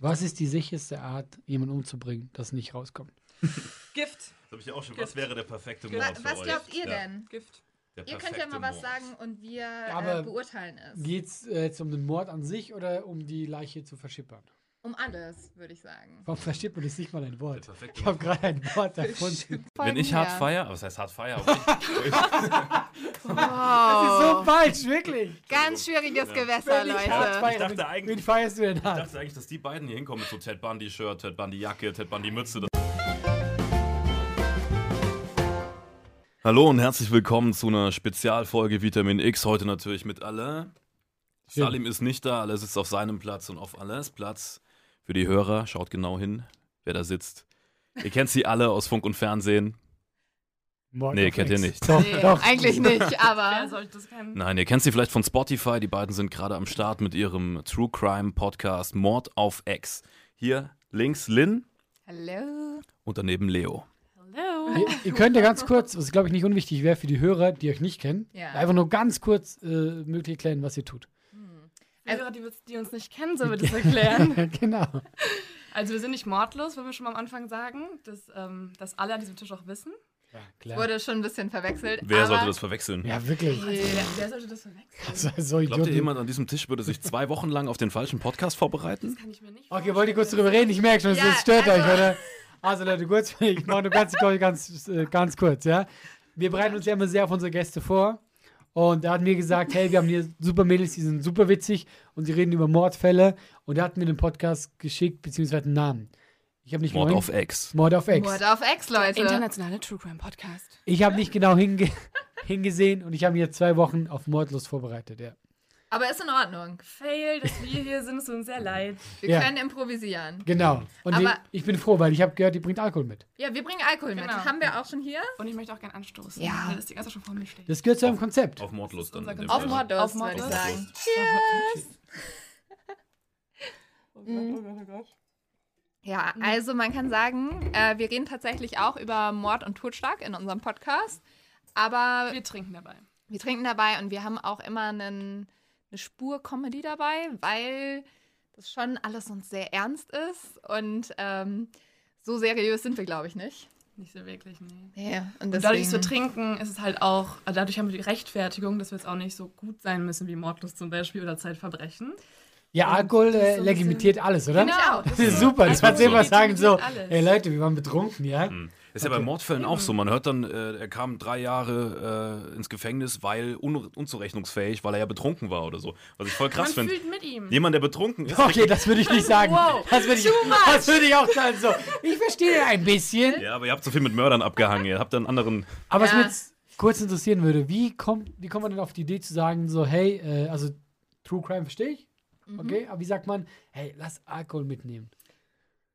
Was ist die sicherste Art, jemanden umzubringen, das nicht rauskommt? Gift. Das habe ich auch schon. Was wäre der perfekte Mord Wa- Was glaubt ihr denn? Gift. Ihr könnt ja mal was sagen und wir aber äh, beurteilen es. Geht es äh, jetzt um den Mord an sich oder um die Leiche zu verschippern? Um alles, würde ich sagen. Warum verschippern ist nicht mal ein Wort? Ich habe gerade ein Wort erfunden. Wenn ich hart feier, was heißt hart feier? Aber ich, Das ist so Wow. falsch, wirklich. Ganz schwieriges Gewässer, ich hart Leute. feiere, Ich dachte eigentlich- Wen feierst du denn ich hart? dachte eigentlich, dass die beiden hier hinkommen mit so Ted Bundy-Shirt, Ted Bundy-Jacke, Ted Bundy-Mütze. Hallo und herzlich willkommen zu einer Spezialfolge Vitamin X. Heute natürlich mit Alle. Ja. Salim ist nicht da, Alle sitzt auf seinem Platz und auf Alles Platz für die Hörer. Schaut genau hin, wer da sitzt. Ihr kennt sie alle aus Funk und Fernsehen. Mord Nee, kennt ihr nicht. Doch, Nee, doch. eigentlich nicht, Wer aber sollte das kennen? Nein, ihr kennt sie vielleicht von Spotify. Die beiden sind gerade am Start mit ihrem True Crime Podcast Mord auf Ex. Hier links Lynn hallo. und daneben Leo. Hallo. Ihr, ihr könnt ja ganz kurz, was glaube ich nicht unwichtig wäre für die Hörer, die euch nicht kennen, Ja. einfach nur ganz kurz äh, möglich erklären, was ihr tut. Hörer, die, die uns nicht kennen, sollen wir das erklären. genau. Also wir sind nicht mordlos, wollen wir schon mal am Anfang sagen, dass, ähm, dass alle an diesem Tisch auch wissen. Ja, klar. Wurde schon ein bisschen verwechselt. Wer aber sollte das verwechseln? Ja, wirklich. Also, wer, wer sollte das verwechseln? Das war so Glaubt ihr, jemand an diesem Tisch würde sich zwei Wochen lang auf den falschen Podcast vorbereiten? Kann ich mir nicht Okay, wollt ihr kurz drüber reden? Ich merke schon, Ja, es stört also- euch, oder? Also Leute, kurz, ich mache nur ganz, ganz, äh, ganz kurz, ja. Wir bereiten uns ja immer sehr auf unsere Gäste vor. Und er hat mir gesagt, hey, wir haben hier super Mädels, die sind super witzig und sie reden über Mordfälle. Und er hat mir den Podcast geschickt, beziehungsweise einen Namen. Ich habe nicht Mord genau auf Ex. Mord auf Ex. Mord auf Ex, Leute. Internationale True Crime Podcast. Ich habe nicht genau hinge hingesehen und ich habe mir zwei Wochen auf Mordlos vorbereitet, ja. Aber ist in Ordnung. Fail, dass wir hier sind, es tut uns sehr leid. Wir Ja. können improvisieren. Genau. Und Aber- die, ich bin froh, weil ich habe gehört, die bringt Alkohol mit. Ja, wir bringen Alkohol mit. Genau. Haben wir auch schon hier? Und ich möchte auch gerne anstoßen, Ja. weil das die ganze Zeit schon vor mir steht. Das gehört zu einem Konzept. Auf Mordlust dann. Auf. Mordlos, Auf würde ich sagen. Cheers! Ja, also man kann sagen, äh, wir reden tatsächlich auch über Mord und Totschlag in unserem Podcast. Aber Wir trinken dabei. wir trinken dabei und wir haben auch immer einen, eine Spur Comedy dabei, weil das schon alles sonst sehr ernst ist. Und ähm, so seriös sind wir, glaube ich, nicht. Nicht so wirklich, nee. Nee, und Und dadurch, deswegen- trinken, ist es halt auch, also dadurch haben wir die Rechtfertigung, dass wir jetzt auch nicht so gut sein müssen wie Mordlust zum Beispiel oder Zeitverbrechen. Ja, Und Alkohol äh, so legitimiert alles, oder? Genau, Das ist super. Das war immer sagen so, Alles. ey Leute, wir waren betrunken, ja? Ist ja bei Okay. Mordfällen auch so. Man hört dann, äh, er kam drei Jahre äh, ins Gefängnis, weil un unzurechnungsfähig, weil er ja betrunken war oder so. Was ich voll krass Man finde. fühlt mit ihm. Jemand, der betrunken ist. Okay, das würde ich nicht sagen. Wow, das würde ich, das würde ich auch sagen. So, ich verstehe ein bisschen. Ja, aber ihr habt so viel mit Mördern abgehangen. Ihr habt dann anderen. Aber was Ja. mich jetzt kurz interessieren würde, wie kommt, wie kommt man denn auf die Idee zu sagen, so, hey, äh, also True Crime verstehe ich, Mhm. okay, aber wie sagt man, hey, lass Alkohol mitnehmen?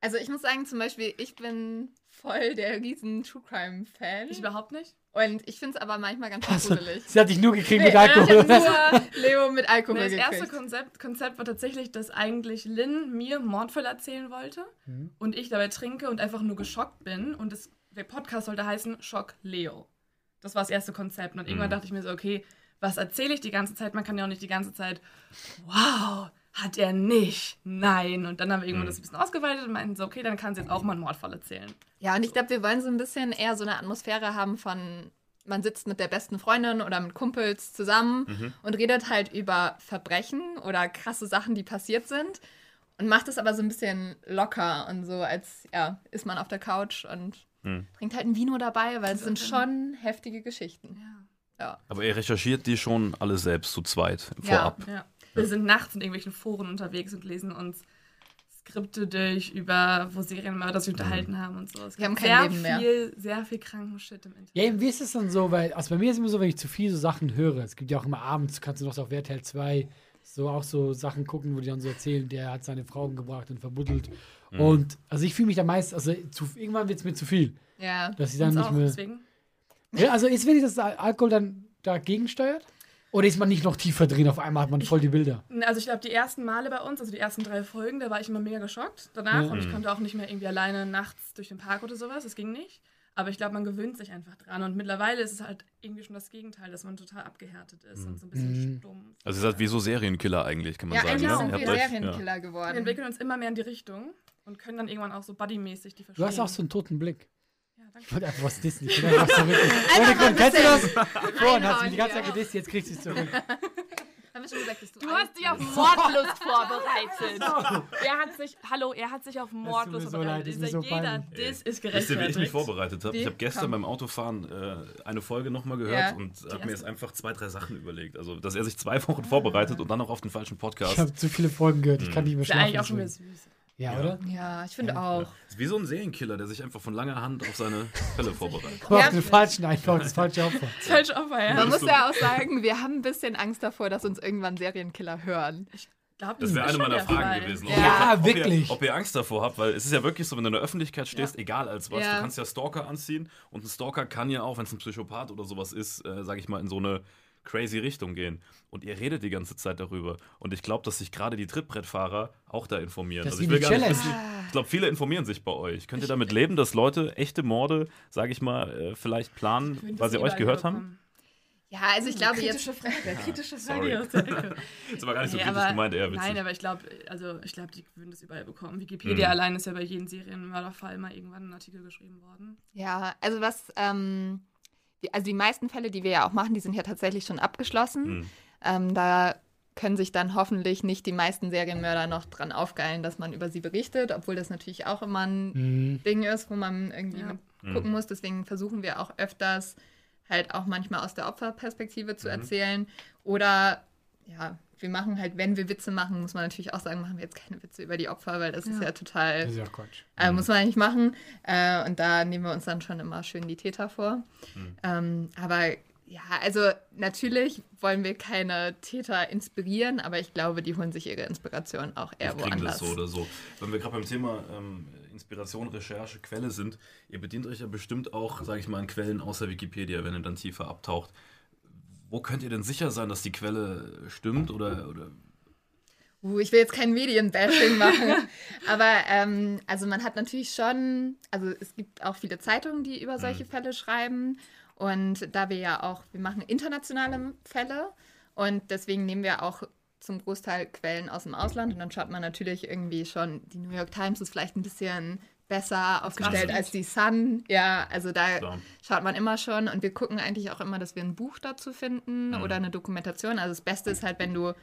Also ich muss sagen, zum Beispiel, ich bin voll der riesen True Crime-Fan. Ich überhaupt nicht. Und ich finde es aber manchmal ganz Also, gruselig. sie hat dich nur gekriegt Nee, mit äh, Alkohol. Nur Leo mit Alkohol Das erste gekriegt. Konzept, Konzept war tatsächlich, dass eigentlich Lynn mir Mordfälle erzählen wollte Mhm. und ich dabei trinke und einfach nur geschockt bin. Und das, der Podcast sollte heißen Schock Leo. Das war das erste Konzept. Und irgendwann Mhm. dachte ich mir so, okay, was erzähle ich die ganze Zeit? Man kann ja auch nicht die ganze Zeit, wow, hat er nicht, nein. Und dann haben wir irgendwann Mhm. das ein bisschen ausgeweitet und meinten so, okay, dann kann sie jetzt auch mal einen Mordfall erzählen. Ja, und ich glaube, wir wollen so ein bisschen eher so eine Atmosphäre haben von, man sitzt mit der besten Freundin oder mit Kumpels zusammen Mhm. und redet halt über Verbrechen oder krasse Sachen, die passiert sind. Und macht es aber so ein bisschen locker und so, als ja, ist man auf der Couch und Mhm. trinkt halt ein Vino dabei, weil es sind schon heftige Geschichten. Ja. Ja. Aber ihr recherchiert die schon alle selbst zu zweit Ja. vorab. Ja. Wir sind nachts in irgendwelchen Foren unterwegs und lesen uns Skripte durch, über wo Serienmörder sich unterhalten haben und so. Es Wir haben kein sehr Leben mehr. viel, sehr viel kranken Shit im Internet. Ja, eben, wie ist es dann so? Weil, also bei mir ist es immer so, wenn ich zu viel so Sachen höre, es gibt ja auch immer abends, kannst du noch so auf RTL 2 so auch so Sachen gucken, wo die dann so erzählen, der hat seine Frau umgebracht und verbuddelt. Mhm. Und also ich fühle mich da meist, also zu, irgendwann wird es mir zu viel, Ja. dass ich dann nicht auch, mehr. deswegen. Ja, also ist wirklich, dass Al- Alkohol dann dagegen steuert? Oder ist man nicht noch tiefer drin? Auf einmal hat man voll die Bilder. Also ich glaube, die ersten Male bei uns, also die ersten drei Folgen, da war ich immer mega geschockt danach Ja. und ich konnte auch nicht mehr irgendwie alleine nachts durch den Park oder sowas, das ging nicht. Aber ich glaube, man gewöhnt sich einfach dran und mittlerweile ist es halt irgendwie schon das Gegenteil, dass man total abgehärtet ist und so ein bisschen Mhm. stumm. Also ihr seid wie so Serienkiller eigentlich, kann man Ja, sagen. sind Ihr wir euch- Serienkiller Wir geworden. entwickeln uns immer mehr in die Richtung und können dann irgendwann auch so buddymäßig die Du verstehen. hast auch so einen toten Blick. Ja, Ich danke. wollte einfach was dissen. Ich einfach so wirklich. Einfach Ohne Grund. Kennst du das? Vorhin hast du mich die ganze Zeit gedisst, jetzt kriegst du es zurück. Haben wir schon gesagt, dass du, Du hast dich auf. Mordlust vorbereitet. er hat sich, hallo, er hat sich auf Mordlust so leid, vorbereitet. ist mir Ist so jeder. Diss ist Wisst ihr, gerechtfertigt. wie ich mich vorbereitet habe? Ich habe gestern Komm. beim Autofahren äh, eine Folge nochmal gehört Ja. und habe mir jetzt einfach zwei, drei Sachen überlegt. Also, dass er sich zwei Wochen vorbereitet und dann noch auf den falschen Podcast. Ich habe zu viele Folgen gehört, ich kann nicht mehr Ist ja schlafen. eigentlich auch schon wieder süß. Ja, Ja. oder? Ja, ich finde Ja. auch. ist wie so ein Serienkiller, der sich einfach von langer Hand auf seine Fälle vorbereitet. Aber Ja. auf den falschen einfach, das falsche Opfer. Falsch Opfer, ja. Man ist muss ja auch sagen, wir haben ein bisschen Angst davor, dass uns irgendwann Serienkiller hören. Glaub, Das wäre eine meiner Fragen Fall. gewesen. Ja, ihr, ob wirklich. Ihr, ob ihr Angst davor habt, weil es ist ja wirklich so, wenn du in der Öffentlichkeit stehst, egal als was, Ja. du kannst ja Stalker anziehen und ein Stalker kann ja auch, wenn es ein Psychopath oder sowas ist, äh, sage ich mal, in so eine crazy Richtung gehen. Und ihr redet die ganze Zeit darüber. Und ich glaube, dass sich gerade die Trittbrettfahrer auch da informieren. Das Also ich will gar nicht Challenge. wissen, ich glaube, viele informieren sich bei euch. Könnt ihr damit leben, dass Leute echte Morde, sage ich mal, äh, vielleicht planen, weil sie euch gehört haben? bekommen. Ja, also ich glaube jetzt. kritische Frage, kritische Sorry. Frage aus der Ecke. Das war gar nicht so Nee, kritisch aber- gemeint, eher witzig. Nein, aber ich glaube, also ich glaube, die würden das überall bekommen. Wikipedia Mhm. allein ist ja bei jedem Serienmörderfall mal irgendwann ein Artikel geschrieben worden. Ja, also was, ähm, die, also die meisten Fälle, die wir ja auch machen, die sind ja tatsächlich schon abgeschlossen. Mhm. Ähm, da können sich dann hoffentlich nicht die meisten Serienmörder noch dran aufgeilen, dass man über sie berichtet, obwohl das natürlich auch immer ein Mhm. Ding ist, wo man irgendwie Ja. mit Mhm. gucken muss. Deswegen versuchen wir auch öfters halt auch manchmal aus der Opferperspektive zu erzählen. Oder ja, wir machen halt, wenn wir Witze machen, muss man natürlich auch sagen, machen wir jetzt keine Witze über die Opfer, weil das ist Ja. ja total Das ist ja Quatsch. äh, muss man eigentlich machen. Äh, und da nehmen wir uns dann schon immer schön die Täter vor. Mhm. Ähm, aber ja, also natürlich wollen wir keine Täter inspirieren, aber ich glaube, die holen sich ihre Inspiration auch eher Wir kriegen das woanders. so oder so. Wenn wir gerade beim Thema ähm, Inspiration, Recherche, Quelle sind, ihr bedient euch ja bestimmt auch, sage ich mal, an Quellen außer Wikipedia, wenn ihr dann tiefer abtaucht. Wo könnt ihr denn sicher sein, dass die Quelle stimmt oder, oder? Uh, ich will jetzt kein Medienbashing machen, aber ähm, also man hat natürlich schon, also es gibt auch viele Zeitungen, die über solche Fälle schreiben. Und da wir ja auch, wir machen internationale Fälle. Und deswegen nehmen wir auch zum Großteil Quellen aus dem Ausland. Und dann schaut man natürlich irgendwie schon, die New York Times ist vielleicht ein bisschen besser aufgestellt als die Sun. Ja, also da Klar. schaut man immer schon und wir gucken eigentlich auch immer, dass wir ein Buch dazu finden Mhm. oder eine Dokumentation. Also das Beste ist halt, wenn du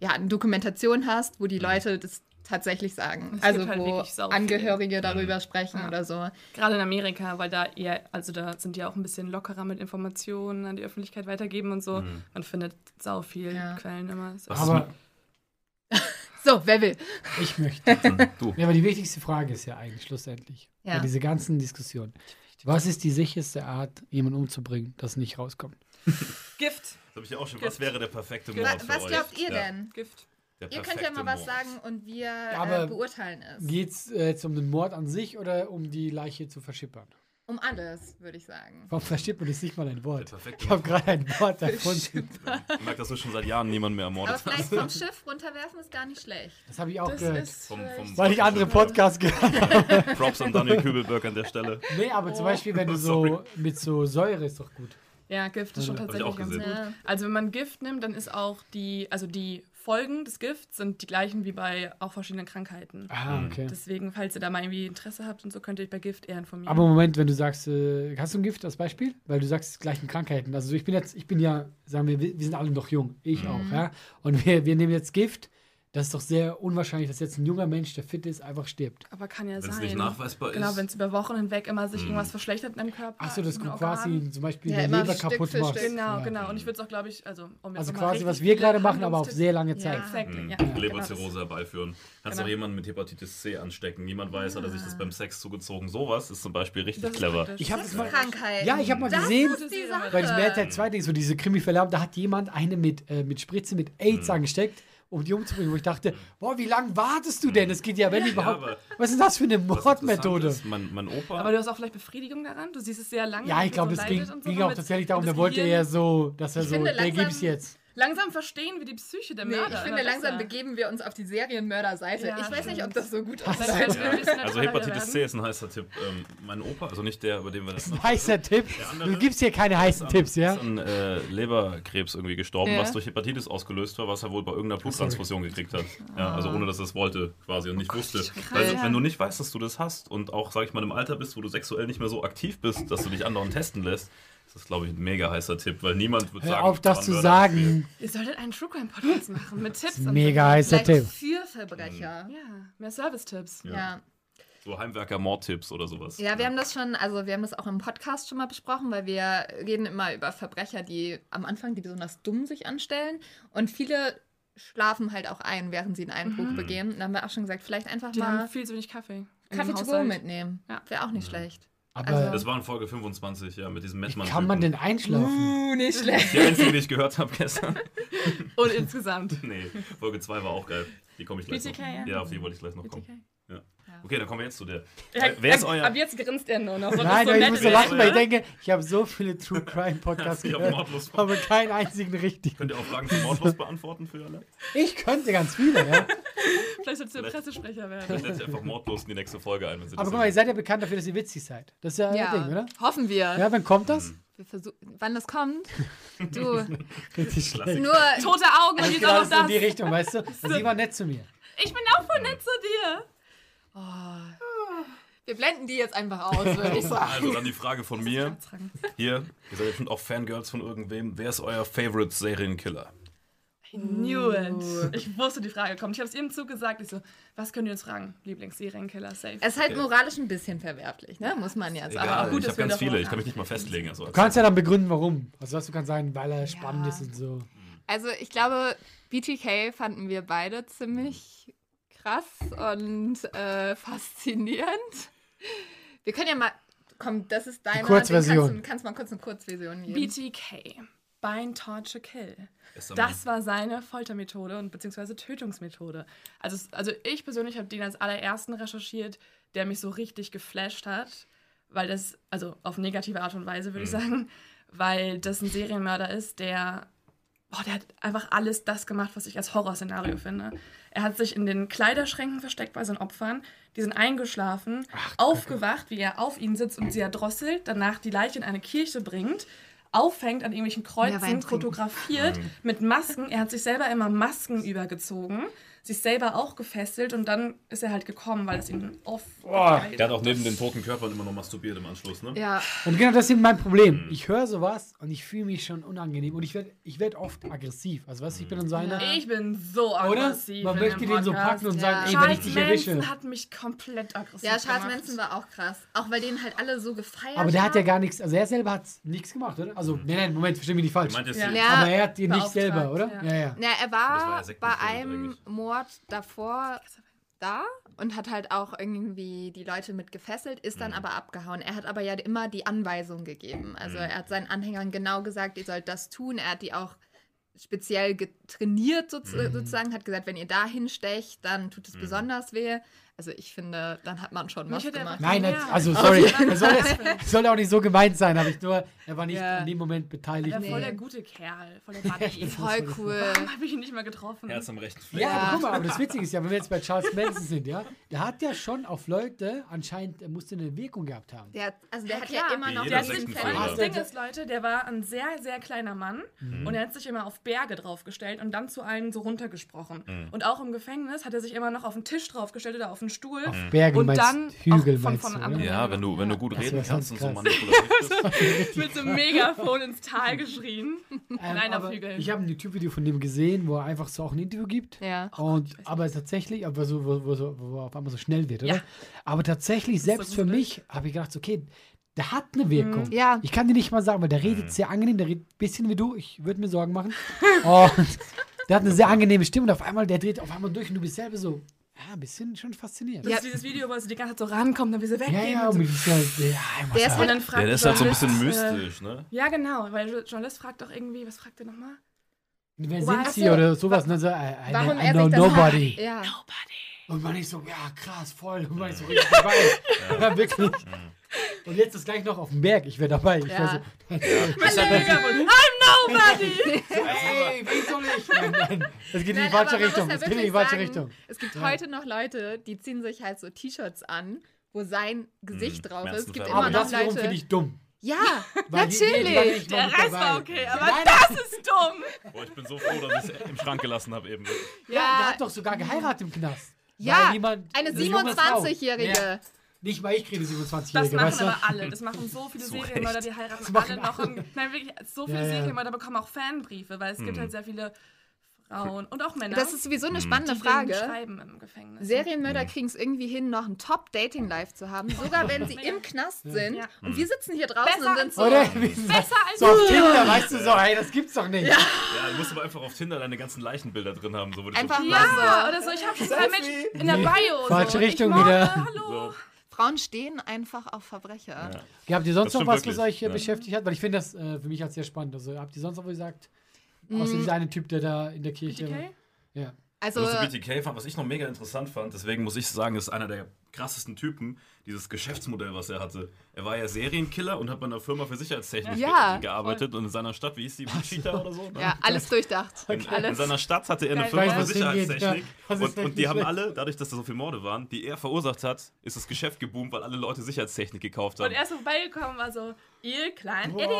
ja eine Dokumentation hast, wo die Mhm. Leute das tatsächlich sagen. Es also halt wo. Angehörige Mhm. darüber sprechen Ja. oder so. Gerade in Amerika, weil da eher, also da sind die auch ein bisschen lockerer mit Informationen an die Öffentlichkeit weitergeben und so. Mhm. Man findet sau viel Ja. Quellen immer. So. Aber So, wer will? ich möchte. Du. Ja, aber die wichtigste Frage ist ja eigentlich schlussendlich, Ja. bei dieser ganzen Diskussion. Was ist die sicherste Art, jemanden umzubringen, das nicht rauskommt? Gift. Das habe ich ja auch schon. Was wäre der perfekte Wa Mord für was euch? glaubt ihr Ja, denn? Gift. der Ihr könnt ja mal was Mord. sagen und wir aber äh, beurteilen es. Geht es äh, jetzt um den Mord an sich oder um die Leiche zu verschippern? Um alles, würde ich sagen. Warum verschippern ist nicht mal ein Wort? Ich habe gerade ein Wort erfunden. Ich merke, dass du schon seit Jahren niemanden mehr Aber ermordet vielleicht hast. vom Schiff runterwerfen ist gar nicht schlecht. Das habe ich auch Das gehört. Vom- vielleicht- vom- Weil ich andere Podcasts gehört habe. Props an Daniel Kübelberg an der Stelle. Nee, aber zum Beispiel, wenn du so mit so Säure ist doch gut. Ja, Gift ist schon tatsächlich auch ganz gut. Ja. Also wenn man Gift nimmt, dann ist auch die, also die Folgen des Gifts sind die gleichen wie bei auch verschiedenen Krankheiten. Ah, Mhm. okay. Deswegen, falls ihr da mal irgendwie Interesse habt und so, könnt ihr euch bei Gift eher informieren. Aber Moment, wenn du sagst, äh, hast du ein Gift als Beispiel? Weil du sagst gleichen Krankheiten. Also ich bin jetzt, ich bin ja, sagen wir, wir wir sind alle noch jung, ich auch, ja. Und wir, wir nehmen jetzt Gift. Das ist doch sehr unwahrscheinlich, dass jetzt ein junger Mensch, der fit ist, einfach stirbt. Aber kann ja Wenn es sein. nicht nachweisbar ist. Genau, wenn es über Wochen hinweg immer sich irgendwas verschlechtert in deinem Körper. Achso, das kommt quasi zum Beispiel Ja, der immer Leber Stück kaputt. Stück. Genau, Ja. genau. Und ich würde es auch, glaube ich, also um Also quasi, was wir gerade machen, aber auf sehr lange Ja. Zeit. Exactly, Mhm. ja. Leberzirrhose Genau, herbeiführen. Kannst Genau. auch jemanden mit Hepatitis C anstecken. Niemand weiß, hat er sich das beim Sex zugezogen. Sowas ist zum Beispiel richtig das ist clever. Ich habe das mal, Krankheiten. ja, ich habe mal das gesehen, ist bei Mad Tech 2 Ding, so diese Krimi-Fälle haben, da hat jemand eine mit, äh, mit Spritze mit AIDS Mhm. angesteckt, um die umzubringen. Wo ich dachte, boah, wie lange wartest du denn? Es geht ja, wenn überhaupt. aber- was ist das für eine Mordmethode? ist, Mein, mein Opa. Aber du hast auch vielleicht Befriedigung daran? Du siehst es sehr lange. Ja, ich glaube, so das ging, so, ging auch tatsächlich darum, der wollte eher Gehirn so, dass er Ich so, finde, der gibt's jetzt. Langsam verstehen, wie die Psyche der Nee, Mörder ich finde, langsam besser. begeben wir uns auf die Serienmörderseite. Ja, ich weiß nicht, ob das so gut ist. wir bisschen also Hepatitis C ist ein heißer Tipp. Ähm, mein Opa, also nicht der, über den wir das Ein heißer Tipp. andere- Du gibst hier keine heißen Tipps, ja? ist an äh, Leberkrebs irgendwie gestorben, Ja. was durch Hepatitis ausgelöst war, was er wohl bei irgendeiner Bluttransfusion gekriegt hat. Ja, also ohne, dass er es wollte quasi und nicht wusste. Also, Ja. wenn du nicht weißt, dass du das hast und auch, sag ich mal, im Alter bist, wo du sexuell nicht mehr so aktiv bist, dass du dich andauernd testen lässt, ist das, glaube ich, ein mega heißer Tipp, weil niemand wird Hör sagen, auf, das zu sagen. Ihr solltet einen True Crime Podcast machen mit Tipps. und Mega heißer Tipp. für Verbrecher. Ja, mehr Service-Tipps. Ja. Ja. So Heimwerker-Mordtipps oder sowas. Ja, wir haben das schon, also wir haben das auch im Podcast schon mal besprochen, weil wir reden immer über Verbrecher, die am Anfang, die besonders dumm sich anstellen. Und viele schlafen halt auch ein, während sie einen Einbruch begehen. Da haben wir auch schon gesagt, vielleicht einfach Die mal haben viel zu wenig Kaffee. Kaffee to go mitnehmen. Ja. Wäre auch nicht schlecht. Aber Also- Das war in Folge 25, ja, mit diesem wie Mettmann. kann man denn einschlafen? Uh, nicht schlecht. Die einzige, die ich gehört habe gestern. Und insgesamt. Nee, Folge 2 war auch geil. Die komme ich gleich BTK, noch. ja. Ja, auf die wollte ich gleich noch kommen. Ja. Okay, dann kommen wir jetzt zu der. Ja, Äh, wer ist euer. Ab jetzt grinst er nur noch. Nein, so aber ich muss so lachen, weil ich denke, ich habe so viele True Crime Podcasts Ich gehört, aber keinen einzigen richtigen. Könnt ihr auch Fragen zum Mordlust beantworten für alle? Ich könnte ganz viele, ja. Vielleicht sollst du Vielleicht- Pressesprecher werden. Dann setzt ihr einfach Mordlust in die nächste Folge ein. Wenn sie Aber das guck mal, ihr seid ja bekannt dafür, dass ihr witzig seid. Das ist ja, Ja, ein Ding, oder? hoffen wir. Ja, wann kommt das? Wir versuchen, wann das kommt. Du, Richtig schlecht. nur Tote Augen und Das jetzt auch noch so in die das. Richtung, weißt du? Sie war nett zu mir. Ich bin auch voll nett zu dir. Wir blenden die jetzt einfach aus, würde ich sagen. Also dann die Frage von mir. Hier, ihr seid bestimmt auch Fangirls von irgendwem. Wer ist euer Favorite Serienkiller? I knew it. Ich wusste, die Frage kommt. Ich habe es ihm zugesagt. Ich so, was könnt ihr uns fragen? Lieblingsserienkiller, safe. Es ist halt moralisch ein bisschen verwerflich, ne? Muss man jetzt. Egal, Aber gut, ich habe ganz viele. Ich kann mich nicht mal festlegen. Also, Du kannst ja dann begründen, warum. Also, was du kannst sagen, weil er spannend ist und so. Also ich glaube, BTK fanden wir beide ziemlich krass und äh, faszinierend. Wir können ja mal, komm, das ist deine. Kurzversion. Kannst, du, kannst mal kurz eine Kurzversion geben. BTK. Bind, Torture, Kill. Das war seine Foltermethode und beziehungsweise Tötungsmethode. Also, also ich persönlich habe den als allerersten recherchiert, der mich so richtig geflasht hat, weil das, also auf negative Art und Weise würde ich sagen, weil das ein Serienmörder ist, der boah, der hat einfach alles das gemacht, was ich als Horrorszenario finde. Er hat sich in den Kleiderschränken versteckt bei seinen Opfern, die sind eingeschlafen, aufgewacht, wie er auf ihnen sitzt und sie erdrosselt, danach die Leiche in eine Kirche bringt, aufhängt an irgendwelchen Kreuzen, fotografiert mit Masken. Er hat sich selber immer Masken übergezogen, sich selber auch gefesselt und dann ist er halt gekommen, weil es ihn auf. Boah. Der hat auch neben den toten Körpern immer noch masturbiert im Anschluss, ne? Ja, Und genau das ist eben mein Problem. Ich höre sowas und ich fühle mich schon unangenehm und ich werde ich werd oft aggressiv. Also weißt du, ich bin dann so einer, Ich bin so oder? aggressiv. Man in möchte den so packen und Ja. sagen, ey, wenn ich Charles dich erwische. Manson hat mich komplett aggressiv ja Charles gemacht. Manson war auch krass. Auch weil den halt alle so gefeiert Aber der hat ja haben. gar nichts, also er selber hat nichts gemacht, oder? Also, nein, nein, Moment, versteh mich nicht falsch. Ja. Ja. Aber er hat die nicht selber, oder? ja. Ja, ja. Ja, er war war, ja bei einem eigentlich. Mord davor da und hat halt auch irgendwie die Leute mit gefesselt, ist Mhm. dann aber abgehauen. Er hat aber ja immer die Anweisung gegeben. Also Mhm. er hat seinen Anhängern genau gesagt, ihr sollt das tun. Er hat die auch speziell getrainiert Mhm. sozusagen, hat gesagt, wenn ihr da hinstecht, dann tut es besonders weh. Also ich finde, dann hat man schon Mich was er gemacht. Nein, das, also sorry, er soll, es soll auch nicht so gemeint sein, aber ich nur, er war nicht Ja. in dem Moment beteiligt. Der Nee. voll der gute Kerl, voll der Buddy. Voll cool. Warum habe ich ihn nicht mal getroffen? Herz am rechten Fleck. Ja, Ja. aber guck mal, aber das Witzige ist ja, wenn wir jetzt bei Charles Manson sind, ja, der hat ja schon auf Leute anscheinend, er musste eine Wirkung gehabt haben. Der, hat- also der Ja, hat klar. ja immer noch Der sich, das Ding ist, Leute, der war ein sehr, sehr kleiner Mann Mhm. und er hat sich immer auf Berge draufgestellt und dann zu allen so runtergesprochen. Und auch im Gefängnis hat er sich immer noch auf den Tisch draufgestellt oder auf den Stuhl. Auf Berge und meinst dann Hügel auch von, von du, anderen Ja, wenn du, wenn du gut Das reden kannst und so krass. manipulativ bist. mit so einem Megafon ins Tal geschrien. Ähm, Nein, auf Hügeln. Ich habe ein YouTube-Video von dem gesehen, wo er einfach so auch ein Interview gibt. Ja. Und, aber tatsächlich, aber so, wo, wo, wo er auf einmal so schnell wird, oder? Ja. Aber tatsächlich, so selbst für mich, habe ich gedacht, okay, der hat eine Wirkung. Mhm. Ja. Ich kann dir nicht mal sagen, weil der Mhm. redet sehr angenehm, der redet ein bisschen wie du, ich würde mir Sorgen machen. Und der hat eine sehr angenehme Stimme und auf einmal, der dreht auf einmal durch und du bist selber so, ja, ein bisschen schon fasziniert. Das ist dieses Video, wo so die ganze Zeit so rankommt, dann wie sie weggehen. Ja, ja, und, so. mich ist ja, ja, Der ist und dann fragt Ja, der ist halt so ein bisschen äh, mystisch, ne? Ja, genau, weil der Journalist fragt doch irgendwie, was fragt er nochmal? wer sind sie oder sowas? Dann so, I, I, Warum I know nobody. Ja. Und man ist so, ja, krass, voll. Und man ist so richtig dabei. ja. wirklich. Und jetzt ist gleich noch auf dem Berg. Ich wäre dabei. Ich Ja. so. I'm nobody! hey, wen soll ich? Nein, nein. Es geht in die Nein, falsche Richtung. muss Es ja geht in die falsche Richtung. Es gibt Ja. heute noch Leute, die ziehen sich halt so T-Shirts an, wo sein Gesicht Mhm. drauf ist. Es gibt immer Aber noch das wiederum finde Leute. ich dumm. Ja, Weil die- die- die waren natürlich. nicht Der dabei. war okay, aber Nein, das ist dumm! Boah, ich bin so froh, dass ich es im Schrank gelassen habe eben. Ja, der Ja, hat doch sogar geheiratet im Knast. ja jemand- eine eine junge Frau. 27-Jährige. Ja. Nicht mal ich kriege Das 27-Jährige, machen weißt du? aber alle. Das machen so viele Zu Serienmörder, die heiraten Das machen alle noch. Im, nein, wirklich, so viele Ja, ja. Serienmörder bekommen auch Fanbriefe, weil es gibt halt sehr viele Frauen und auch Männer, Das ist sowieso eine spannende die denen Frage. schreiben im Gefängnis. Serienmörder kriegen es irgendwie hin, noch ein Top-Dating-Life zu haben, sogar wenn sie im Knast sind. Ja. Und wir sitzen hier draußen Besser und sind so. Oder? Besser als So auf Tinder, weißt du so, ey, das gibt's doch nicht. Ja, du musst aber einfach auf Tinder deine ganzen Leichenbilder drin haben. So, wo du Einfach so, mal Ja, so. oder so. Ich habe schon zwei Menschen in der Bio. Falsche so. Richtung wieder. Hallo. so. Frauen stehen einfach auf Verbrecher. Ja, habt ihr sonst Das noch was, stimmt was euch äh, wirklich, ja. beschäftigt hat? Weil ich finde das äh, für mich als sehr spannend. Also habt ihr sonst noch was gesagt? Mm. Außer dieser eine Typ, der da in der Kirche. BTK? Ja. Also, Also zu BTK fand, was ich noch mega interessant fand, deswegen muss ich sagen, ist einer der krassesten Typen, dieses Geschäftsmodell, was er hatte. Er war ja Serienkiller und hat bei einer Firma für Sicherheitstechnik Ja, ge gearbeitet und in seiner Stadt, wie hieß die, Wichita oder so? ne? ja, alles durchdacht. In, in Alles. seiner Stadt hatte er eine Geil. Firma für Sicherheitstechnik. ja. Und, und die haben alle, dadurch, dass da so viele Morde waren, die er verursacht hat, ist das Geschäft geboomt, weil alle Leute Sicherheitstechnik gekauft haben. Und er ist vorbeigekommen war so, ihr kleinen. Idiot. Und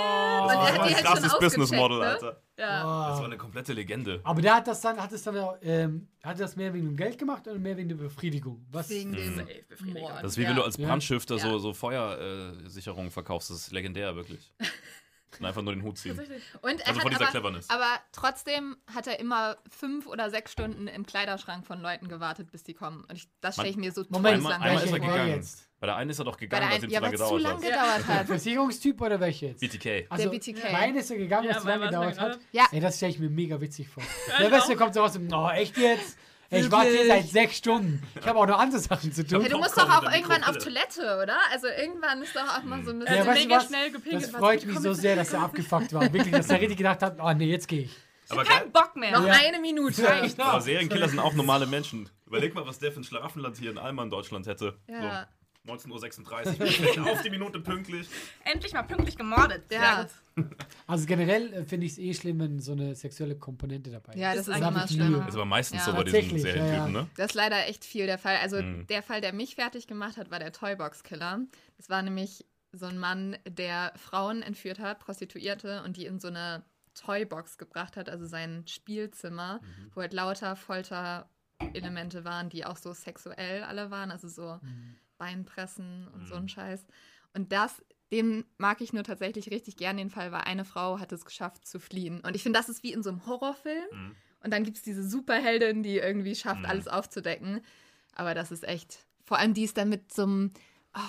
das er war hat die ein halt krasses Business Model, ne? Alter. Ja. Das war eine komplette Legende. Aber der hat das dann, hat es dann, ähm, hat er das mehr wegen dem Geld gemacht oder mehr wegen der Befriedigung? Was? Wegen dem Safe Befriedigung. Mord. Das ist wie Ja. wenn du als Ja. Brandstifter so, Ja. so Feuersicherungen verkaufst. Das ist legendär, wirklich. Und einfach nur den Hut ziehen. Und er Also von dieser aber, Cleverness. aber trotzdem hat er immer fünf oder sechs Stunden im Kleiderschrank von Leuten gewartet, bis die kommen. Und ich, das stelle ich mir so Moment, todeslang Einmal, einmal ist er gegangen. jetzt? Bei der einen ist er doch gegangen, der weil es ihm ja, zu weil lange es gedauert gedauert Der hat. Versicherungstyp oder welche jetzt? BTK. Also, BTK. Mein ist er gegangen, Ja, was zu lange gedauert es hat. Ja. Ey, das stelle ich mir mega witzig vor. Ja, Der Beste kommt so raus und, oh, echt jetzt? Ich warte hier seit sechs Stunden. Ich habe auch noch andere Sachen zu tun. Hey, du musst doch auch irgendwann auf. Toilette, oder? Also irgendwann ist doch auch mal so ein Er bisschen. Ja, du mega was? schnell gepinkelt. Das freut mich so sehr, dass er abgefuckt war. Wirklich, dass er richtig gedacht hat, oh nee, jetzt gehe ich. Aber, Kein Bock mehr. Noch Ja. eine Minute. Ja, aber Serienkiller sind auch normale Menschen. Überleg mal, was der für ein Schlaraffenland hier in Allmann, Deutschland hätte. Ja. 19.36 Uhr, auf die Minute pünktlich. Endlich mal pünktlich gemordet. Ja. Also generell äh, finde ich es eh schlimm, wenn so eine sexuelle Komponente dabei Ja, ist. das ist Das eigentlich schlimmer. Das ist aber meistens Ja. so bei diesen Serientypen, ja. ne? Das ist leider echt viel der Fall. Also Mhm. der Fall, der mich fertig gemacht hat, war der Toybox-Killer. Das war nämlich so ein Mann, der Frauen entführt hat, Prostituierte, und die in so eine Toybox gebracht hat, also sein Spielzimmer, Mhm. wo halt lauter Folterelemente waren, die auch so sexuell alle waren, also so Mhm. Beinpressen und Mhm. so ein Scheiß. Und das, den mag ich nur tatsächlich richtig gern, den Fall, weil eine Frau hat es geschafft zu fliehen. Und ich finde, das ist wie in so einem Horrorfilm. Mhm. Und dann gibt es diese Superheldin, die irgendwie schafft, Mhm. alles aufzudecken. Aber das ist echt. Vor allem die ist dann mit so einem, ah,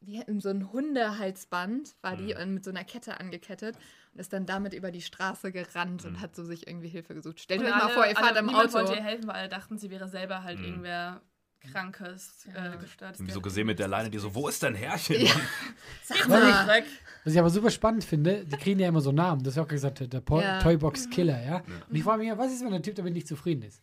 wie, so einem Hundehalsband war die Mhm. und mit so einer Kette angekettet und ist dann damit über die Straße gerannt Mhm. und hat so sich irgendwie Hilfe gesucht. Stellt euch mal vor, ihr fahrt alle, im niemand Auto. wollte ihr helfen, weil alle dachten, sie wäre selber halt Mhm. irgendwer krankes, Ja. äh, gestört. Irgendwie so gesehen mit der Leine, die so, wo ist dein Herrchen? Ja. Sag mal. Was ich aber super spannend finde, die kriegen ja immer so Namen. Das ist ja auch gesagt, der Po- Ja. Toybox Killer, ja. Und ich frage mich, ja, was ist, wenn der Typ damit nicht zufrieden ist?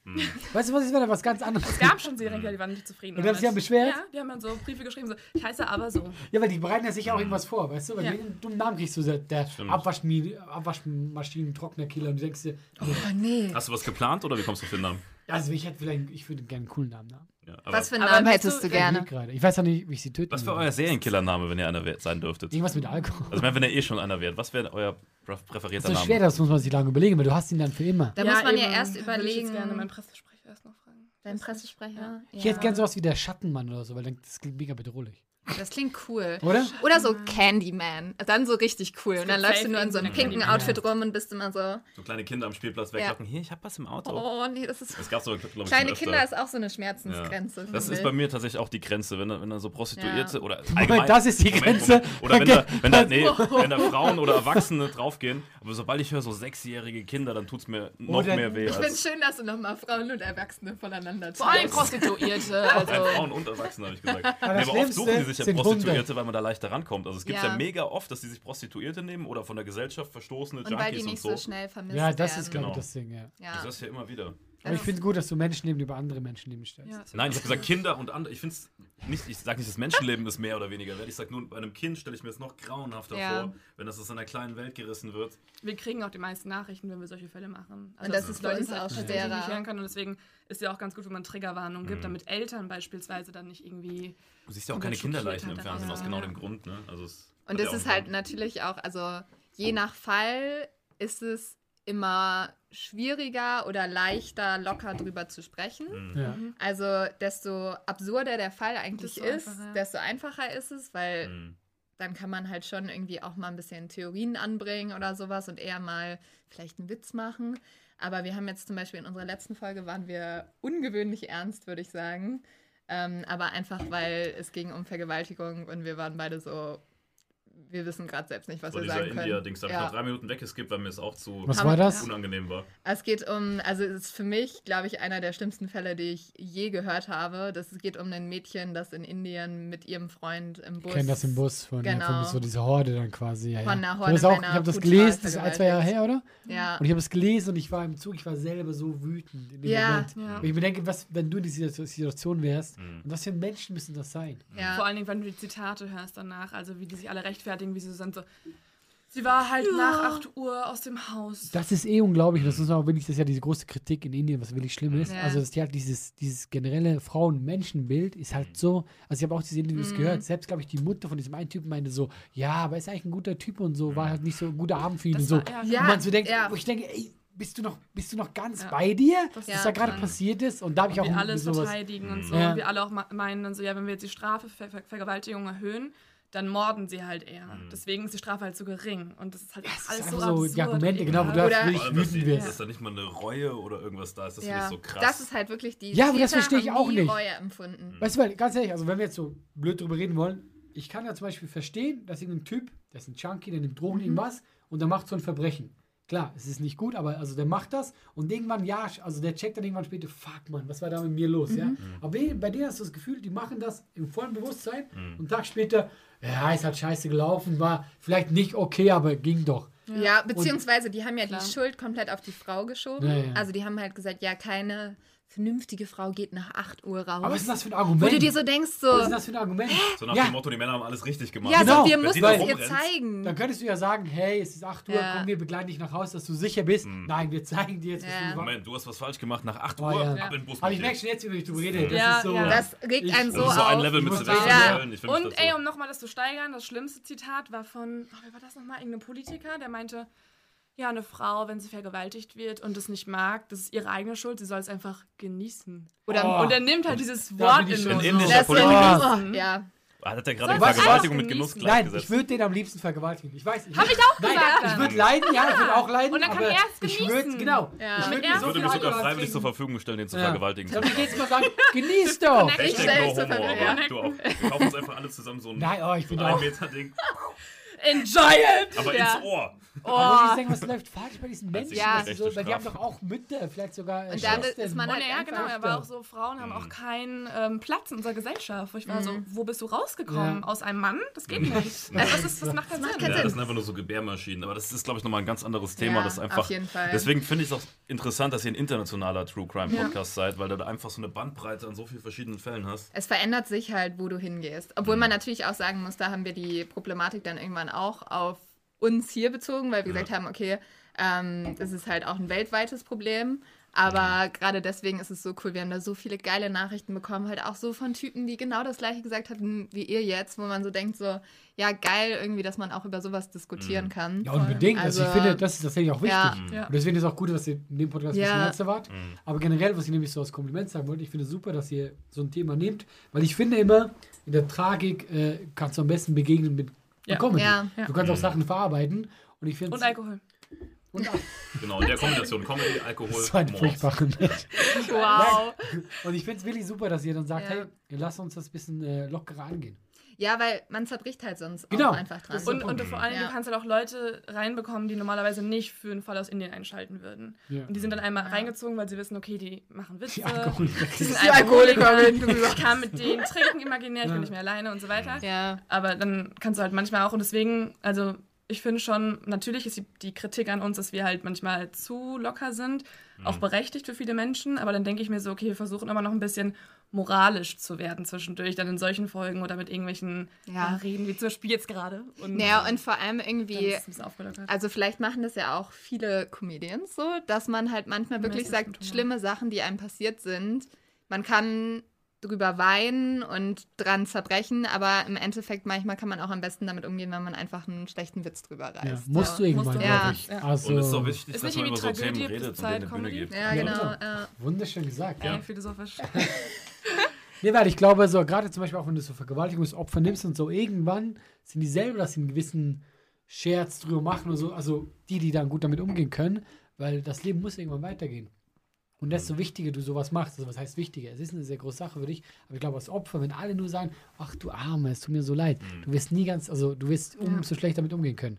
Weißt du, was ist, wenn er was ganz anderes Es gab schon Serienkiller, die waren nicht zufrieden. Und die haben sich damit. beschwert? Ja, die haben dann so Briefe geschrieben, so, ich heiße aber so. Ja, weil die bereiten ja sicher auch irgendwas vor, weißt du? Weil Ja. du einen dummen Namen kriegst, du der, der Stimmt. Abwaschmi- Abwaschmaschinen, Trocknerkiller und du denkst dir, Oh nee. Hast du was geplant oder wie kommst du auf den Namen? Also ich hätte vielleicht, ich würde gerne einen coolen Namen haben. Ja, aber Was für einen Namen hättest du- du gerne? gerade. Ich weiß auch nicht, wie ich sie töten was wäre euer Serienkiller-Name, wenn ihr einer wär- sein dürftet? Also Irgendwas mit Alkohol. ich meine, wenn ihr eh schon einer wärt, was wäre euer prä- präferierter so Name? schwer, das muss man sich lange überlegen, weil du hast ihn dann für immer. Da muss man ja eben. erst Würde ich überlegen. jetzt gerne meinen Pressesprecher erst noch fragen. Dein Pressesprecher? Ich hätte gern sowas wie der Schattenmann oder so, weil dann, das klingt mega bedrohlich. Das klingt cool. Oder? Oder so Candyman. Dann so richtig cool. Und dann läufst du nur in so einem pinken Candyman. Outfit rum und bist immer so, So kleine Kinder am Spielplatz Ja. weglocken. Hier, ich hab was im Auto. oh nee, das ist. Das gab's aber, glaube ich, Kleine. Kinder ist auch so eine Schmerzensgrenze. Ja. Das ist bei mir tatsächlich auch die Grenze, wenn, da- wenn da so Prostituierte Ja. oder Moment, das ist die Grenze. Moment. Oder wenn da, wenn, da, nee, wenn da Frauen oder Erwachsene draufgehen, aber sobald ich höre so sechsjährige Kinder, dann tut's mir noch Oder- mehr weh Ich finde als schön, dass du nochmal Frauen und Erwachsene voneinander Vor allem. Prostituierte, also. Frauen und Erwachsene, habe ich gesagt. nee, aber oft suchen die sich ja sind Prostituierte, weil man da leichter rankommt. Also es gibt ja. Ja. mega oft, dass die sich Prostituierte nehmen oder von der Gesellschaft verstoßene Und weil die Junkies und nicht so. so schnell vermisst Ja, das werden. ist, Genau. das Ding, ja. Ja. Das ist ja immer wieder. Aber ich finde es gut, dass du Menschenleben über andere Menschenleben stellst. Ja. Nein, ich habe gesagt Kinder und andere. Ich finde es nicht, ich sage nicht, das Menschenleben ist mehr oder weniger wert. Ich sage nur, bei einem Kind stelle ich mir es noch grauenhafter Ja. vor, wenn das aus einer kleinen Welt gerissen wird. Wir kriegen auch die meisten Nachrichten, wenn wir solche Fälle machen. Also, Und das dass ist Leute halt auch tatsächlich schwerer. nicht hören kann. Und deswegen ist ja auch ganz gut, wenn man Triggerwarnungen gibt, Mhm. damit Eltern beispielsweise dann nicht irgendwie. Du siehst ja auch keine Kinderleichen im Fernsehen aus genau dem Grund. Ne? Also es Und auch ist halt natürlich auch, also je nach Fall ist es immer schwieriger oder leichter, locker drüber zu sprechen. Mhm. Ja. Also desto absurder der Fall eigentlich Desto ist, einfacher, desto einfacher ist es, weil Mhm. dann kann man halt schon irgendwie auch mal ein bisschen Theorien anbringen oder sowas und eher mal vielleicht einen Witz machen. Aber wir haben jetzt zum Beispiel in unserer letzten Folge waren wir ungewöhnlich ernst, würde ich sagen. Ähm, aber einfach, weil es ging um Vergewaltigung und wir waren beide so, wir wissen gerade selbst nicht, was So wir dieser sagen können. India-Dings, da habe ich Ja. nach drei Minuten weggeskippt, weil mir es auch zu Was war das? unangenehm war. Es geht um, also es ist für mich, glaube ich, einer der schlimmsten Fälle, die ich je gehört habe. Das es geht um ein Mädchen, das in Indien mit ihrem Freund im Ich Bus. kenne das im Bus von, ja, Genau. von so dieser Horde dann quasi. Ja, ja. Von einer Ich Horde ich habe das gelesen, das ist ein, zwei Jahre her, oder? Ja. Und ich habe es gelesen und ich war im Zug, ich war selber so wütend in dem Ja. Moment. Ja. Und ich mir denke, was, wenn du in dieser Situation wärst, Mhm. und was für Menschen müssen das sein? ja. Vor allen Dingen, wenn du die Zitate hörst danach, also wie die sich alle rechtfertigen, wie sie so sind, so. Sie war halt nach 8 Uhr aus dem Haus. Das ist eh unglaublich. Das ist auch wirklich, das ist ja diese große Kritik in Indien, was wirklich schlimm ist. Ja. Also, dass die halt dieses, dieses generelle Frauen-Menschen-Bild ist halt so. Also, ich habe auch diese Interviews Mhm. gehört. Selbst, glaube ich, die Mutter von diesem einen Typen meinte so: Ja, aber er ist eigentlich ein guter Typ und so, war halt nicht so ein guter Abend für ihn Das und so. war- ja, Ja. Und man so denkt, ja. wo ich denke, ey, bist du noch, bist du noch ganz Ja. bei dir, Das was ist da gerade passiert ist? Und da habe ich auch wir alles sowas. verteidigen und so. Ja. Und wir alle auch meinen dann so, ja, wenn wir jetzt die Strafe für Ver Vergewaltigung erhöhen, dann morden sie halt eher. Deswegen ist die Strafe halt so gering. Und das ist halt ist alles einfach so so absurd die Argumente, genau, wo du Oder- wirklich Vor allem, dass, wütend die, wirst. dass da nicht mal eine Reue oder irgendwas da ist, das finde ja. ich so krass. Das ist halt wirklich die Ja, aber das verstehe ich auch nicht. Reue empfunden. Weißt du, weil, ganz ehrlich, also wenn wir jetzt so blöd drüber reden wollen, ich kann ja zum Beispiel verstehen, dass irgendein Typ, der ist ein Junkie, der nimmt Drogen, irgendwas und der macht so ein Verbrechen. Klar, es ist nicht gut, aber also der macht das und irgendwann, ja, also der checkt dann irgendwann später, fuck man, was war da mit mir los, ja? Aber bei bei denen hast du das Gefühl, die machen das im vollen Bewusstsein und einen Tag später, ja, ist halt scheiße gelaufen, war vielleicht nicht okay, aber ging doch. Ja, beziehungsweise die haben ja Klar. die Schuld komplett auf die Frau geschoben. Ja, ja. Also die haben halt gesagt, ja, keine vernünftige Frau geht nach 8 Uhr raus. Aber was ist das für ein wo Argument? du dir so denkst, so, was ist das für ein Argument? So nach Ja. dem Motto, die Männer haben alles richtig gemacht. ja, Genau. so, wir Wenn da es ihr zeigen. Dann könntest du ja sagen, hey, es ist 8 Uhr, Ja. komm, wir begleiten dich nach Hause, dass du sicher bist. Nein, wir zeigen dir jetzt, was Ja. du Moment, du hast was falsch gemacht. Nach 8 Oh, Uhr, ja. ab in den Bus. Aber ich merke schon jetzt, wie ich drüber rede. Das Ja, ist so. ja. Das regt einen so Das ist so ein auf. Level mit Und das ey, um nochmal das zu steigern, das schlimmste Zitat war von, oh, wer war das nochmal? Irgendein Politiker, der meinte, ja, eine Frau, wenn sie vergewaltigt wird und es nicht mag, das ist ihre eigene Schuld, sie soll es einfach genießen. Oder Oh. Und er nimmt halt dieses Wort ich in Ein den indischer das Politiker. ist, Mhm. ja. Ah, Hat er gerade was Vergewaltigung mit Genuss genießen? Nein, gleichgesetzt? ich würde den am liebsten vergewaltigen. Ich weiß. Ich Hab ich auch Nein, gesagt ich würde leiden, ja, ich würde auch leiden. Und dann kann aber er es Ich genießen. würde, genau. Ja. Ich er mir Ich so würde mir sogar freiwillig zur Verfügung stellen, den zu Ja. vergewaltigen. Dann würde ich jetzt mal sagen, genieß doch. Ich stelle es zur Verfügung. du auch. Wir kaufen uns einfach alle zusammen so ein, Nein, oh, ich so bin ein auch. Meter Ding. Enjoy it! Aber Ja. ins Ohr. Aber muss ich sagen, was läuft falsch bei diesen Menschen? Ja. So, weil die haben doch auch Mütter, vielleicht sogar. Und Schwestern, ist man halt ja, genau, aber auch so Frauen haben Mhm. auch keinen ähm, Platz in unserer Gesellschaft. Wo ich war so, wo bist du rausgekommen? Ja. Aus einem Mann? Das geht nicht. Also, das, ist, das macht keinen Sinn. Ja, das sind einfach nur so Gebärmaschinen. Aber das ist, glaube ich, nochmal ein ganz anderes Thema. Ja, das einfach, auf jeden Fall. Deswegen finde ich es auch interessant, dass ihr ein internationaler True Crime Podcast seid, weil du da einfach so eine Bandbreite an so vielen verschiedenen Fällen hast. Es verändert sich halt, wo du hingehst. Obwohl man natürlich auch sagen muss, da haben wir die Problematik dann irgendwann auch auf uns hier bezogen, weil wir gesagt haben, okay, ähm, das ist halt auch ein weltweites Problem. Aber gerade deswegen ist es so cool. Wir haben da so viele geile Nachrichten bekommen, halt auch so von Typen, die genau das gleiche gesagt hatten wie ihr jetzt, wo man so denkt, so, ja, geil, irgendwie, dass man auch über sowas diskutieren kann. Ja, unbedingt. Also, ich Also- finde, das ist tatsächlich auch wichtig. Ja. Ja. Und deswegen ist es auch gut, dass ihr in dem Podcast ein bisschen Ja. ernster wart. Aber generell, was ich nämlich so als Kompliment sagen wollte, ich finde es super, dass ihr so ein Thema nehmt, weil ich finde immer, in der Tragik äh, kannst du am besten begegnen mit Ja. Comedy. Ja. Du kannst auch Sachen verarbeiten. Und ich finde Und Alkohol. und Genau, in der Kombination Comedy, Alkohol, so ein Mord. furchtbarer. Wow. Und ich finde es wirklich super, dass ihr dann sagt, Ja. hey, lass uns das ein bisschen äh, lockerer angehen. Ja, weil man zerbricht halt sonst Genau. auch einfach dran. Und, und vor allem, Ja. du kannst halt auch Leute reinbekommen, die normalerweise nicht für einen Fall aus Indien einschalten würden. Ja. Und die sind dann einmal reingezogen, weil sie wissen, okay, die machen Witze. Die Alkoholiker. Die sind Alkoholiker. Alkoholikerin. Ich kann mit denen trinken imaginär, ich Ja. bin nicht mehr alleine und so weiter. ja. Aber dann kannst du halt manchmal auch, und deswegen, also ich finde schon, natürlich ist die, die Kritik an uns, dass wir halt manchmal zu locker sind, auch berechtigt für viele Menschen, aber dann denke ich mir so, okay, wir versuchen immer noch ein bisschen moralisch zu werden zwischendurch, dann in solchen Folgen oder mit irgendwelchen Ja. ja. Reden, wie zum Beispiel jetzt gerade. Und Naja, und vor allem irgendwie, also vielleicht machen das ja auch viele Comedians so, dass man halt manchmal wirklich sagt, schlimme Sachen, die einem passiert sind, man kann drüber weinen und dran zerbrechen, aber im Endeffekt manchmal kann man auch am besten damit umgehen, wenn man einfach einen schlechten Witz drüber reißt. Ja, musst du so. irgendwann, du. glaube Ja. ich. Ja. Also, Und es ist auch wichtig, Ist dass nicht man über so irgendwie Themen Tragödie, redet und eine Bühne gibt. Ja, Ja, genau. genau. Ja. wunderschön gesagt. Ey, philosophisch. Nee, weil ich glaube, so gerade zum Beispiel auch wenn du so Vergewaltigungsopfer nimmst und so, irgendwann sind die selber, dass sie einen gewissen Scherz drüber machen oder so, also die, die dann gut damit umgehen können, weil das Leben muss irgendwann weitergehen. Und desto wichtiger du sowas machst, also was heißt wichtiger? Es ist eine sehr große Sache für dich, aber ich glaube, als Opfer, wenn alle nur sagen, ach du Arme, es tut mir so leid, du wirst nie ganz, also du wirst umso schlechter damit umgehen können.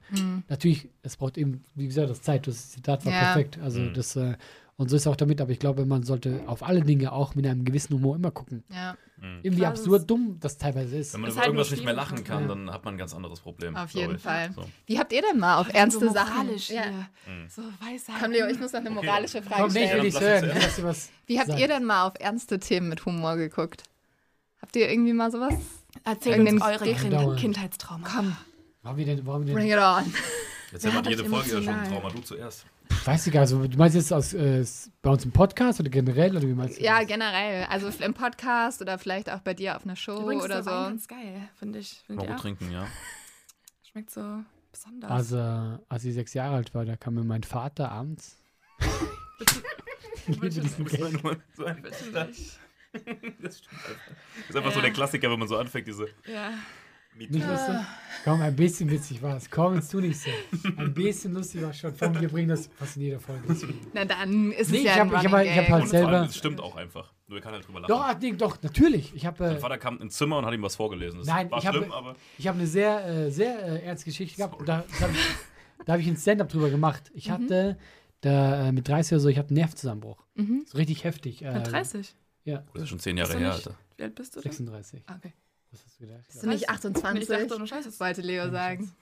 Natürlich, es braucht eben, wie gesagt, das Zeit, das Zitat war Ja. perfekt, also das, äh, und so ist auch damit, aber ich glaube, man sollte auf alle Dinge auch mit einem gewissen Humor immer gucken. Ja, Irgendwie Klar, absurd dumm das teilweise ist. Wenn man über halt irgendwas nicht mehr lachen kann, ja. dann hat man ein ganz anderes Problem. auf jeden ich. Fall. So. Wie habt ihr denn mal auf ernste so Sachen? moralisch Ja. hier. So Weisheit. Komm, Leo, ich muss noch eine moralische Frage Komm, nee, ich will stellen. hören. uns Ich will, was Wie habt sagt. ihr denn mal auf ernste Themen mit Humor geguckt? Habt ihr irgendwie mal sowas? Erzählt uns eure. Kindheitstrauma. Komm, Warum wir denn, warum wir bring denn, it on. Jetzt haben wir Ja, jede das Folge ja schon ein. Trauma. Du zuerst. weiß ich gar nicht, also, du meinst jetzt aus, äh, bei uns im Podcast oder generell, oder wie meinst du Ja, das? generell. Also im Podcast oder vielleicht auch bei dir auf einer Show Übrigens oder ist der Wein so. ganz geil, finde ich. Find Mal gut trinken, ja. Schmeckt so besonders. Also, als ich sechs Jahre alt war, da kam mir mein Vater abends. ich liebe diesen Gag. So. Das stimmt. Das ist einfach so der Klassiker, wenn man so anfängt, diese Ja. Nicht lustig? Komm, ein bisschen witzig war es. Komm, jetzt tu nicht so. Ein bisschen lustig war schon. Komm, wir bringen das fast in jeder Folge. dazu. Na dann ist Nee, es ich ja hab- ein ich hab halt- ich hab halt Und vor allem, selber- es stimmt auch einfach. Nur kann halt drüber lachen. Doch, ah, nee, doch, natürlich. Ich habe Mein äh, Vater kam ins Zimmer und hat ihm was vorgelesen. Das Nein, war ich habe- schlimm, aber ich hab eine sehr, äh, sehr äh, ernste Geschichte gehabt. Da, da habe ich, da hab ich ein Stand-up drüber gemacht. Ich hatte da äh, mit 30 oder so, ich hatte einen Nervenzusammenbruch. So richtig heftig. Äh, Mit 30. Ja, das ist schon zehn Jahre her, Alter. Wie alt bist du? denn? 36. Ah, okay. Was hast du gedacht? Bist du nicht Ich 28? dachte, ohne Scheiße. wollte Leo sagen.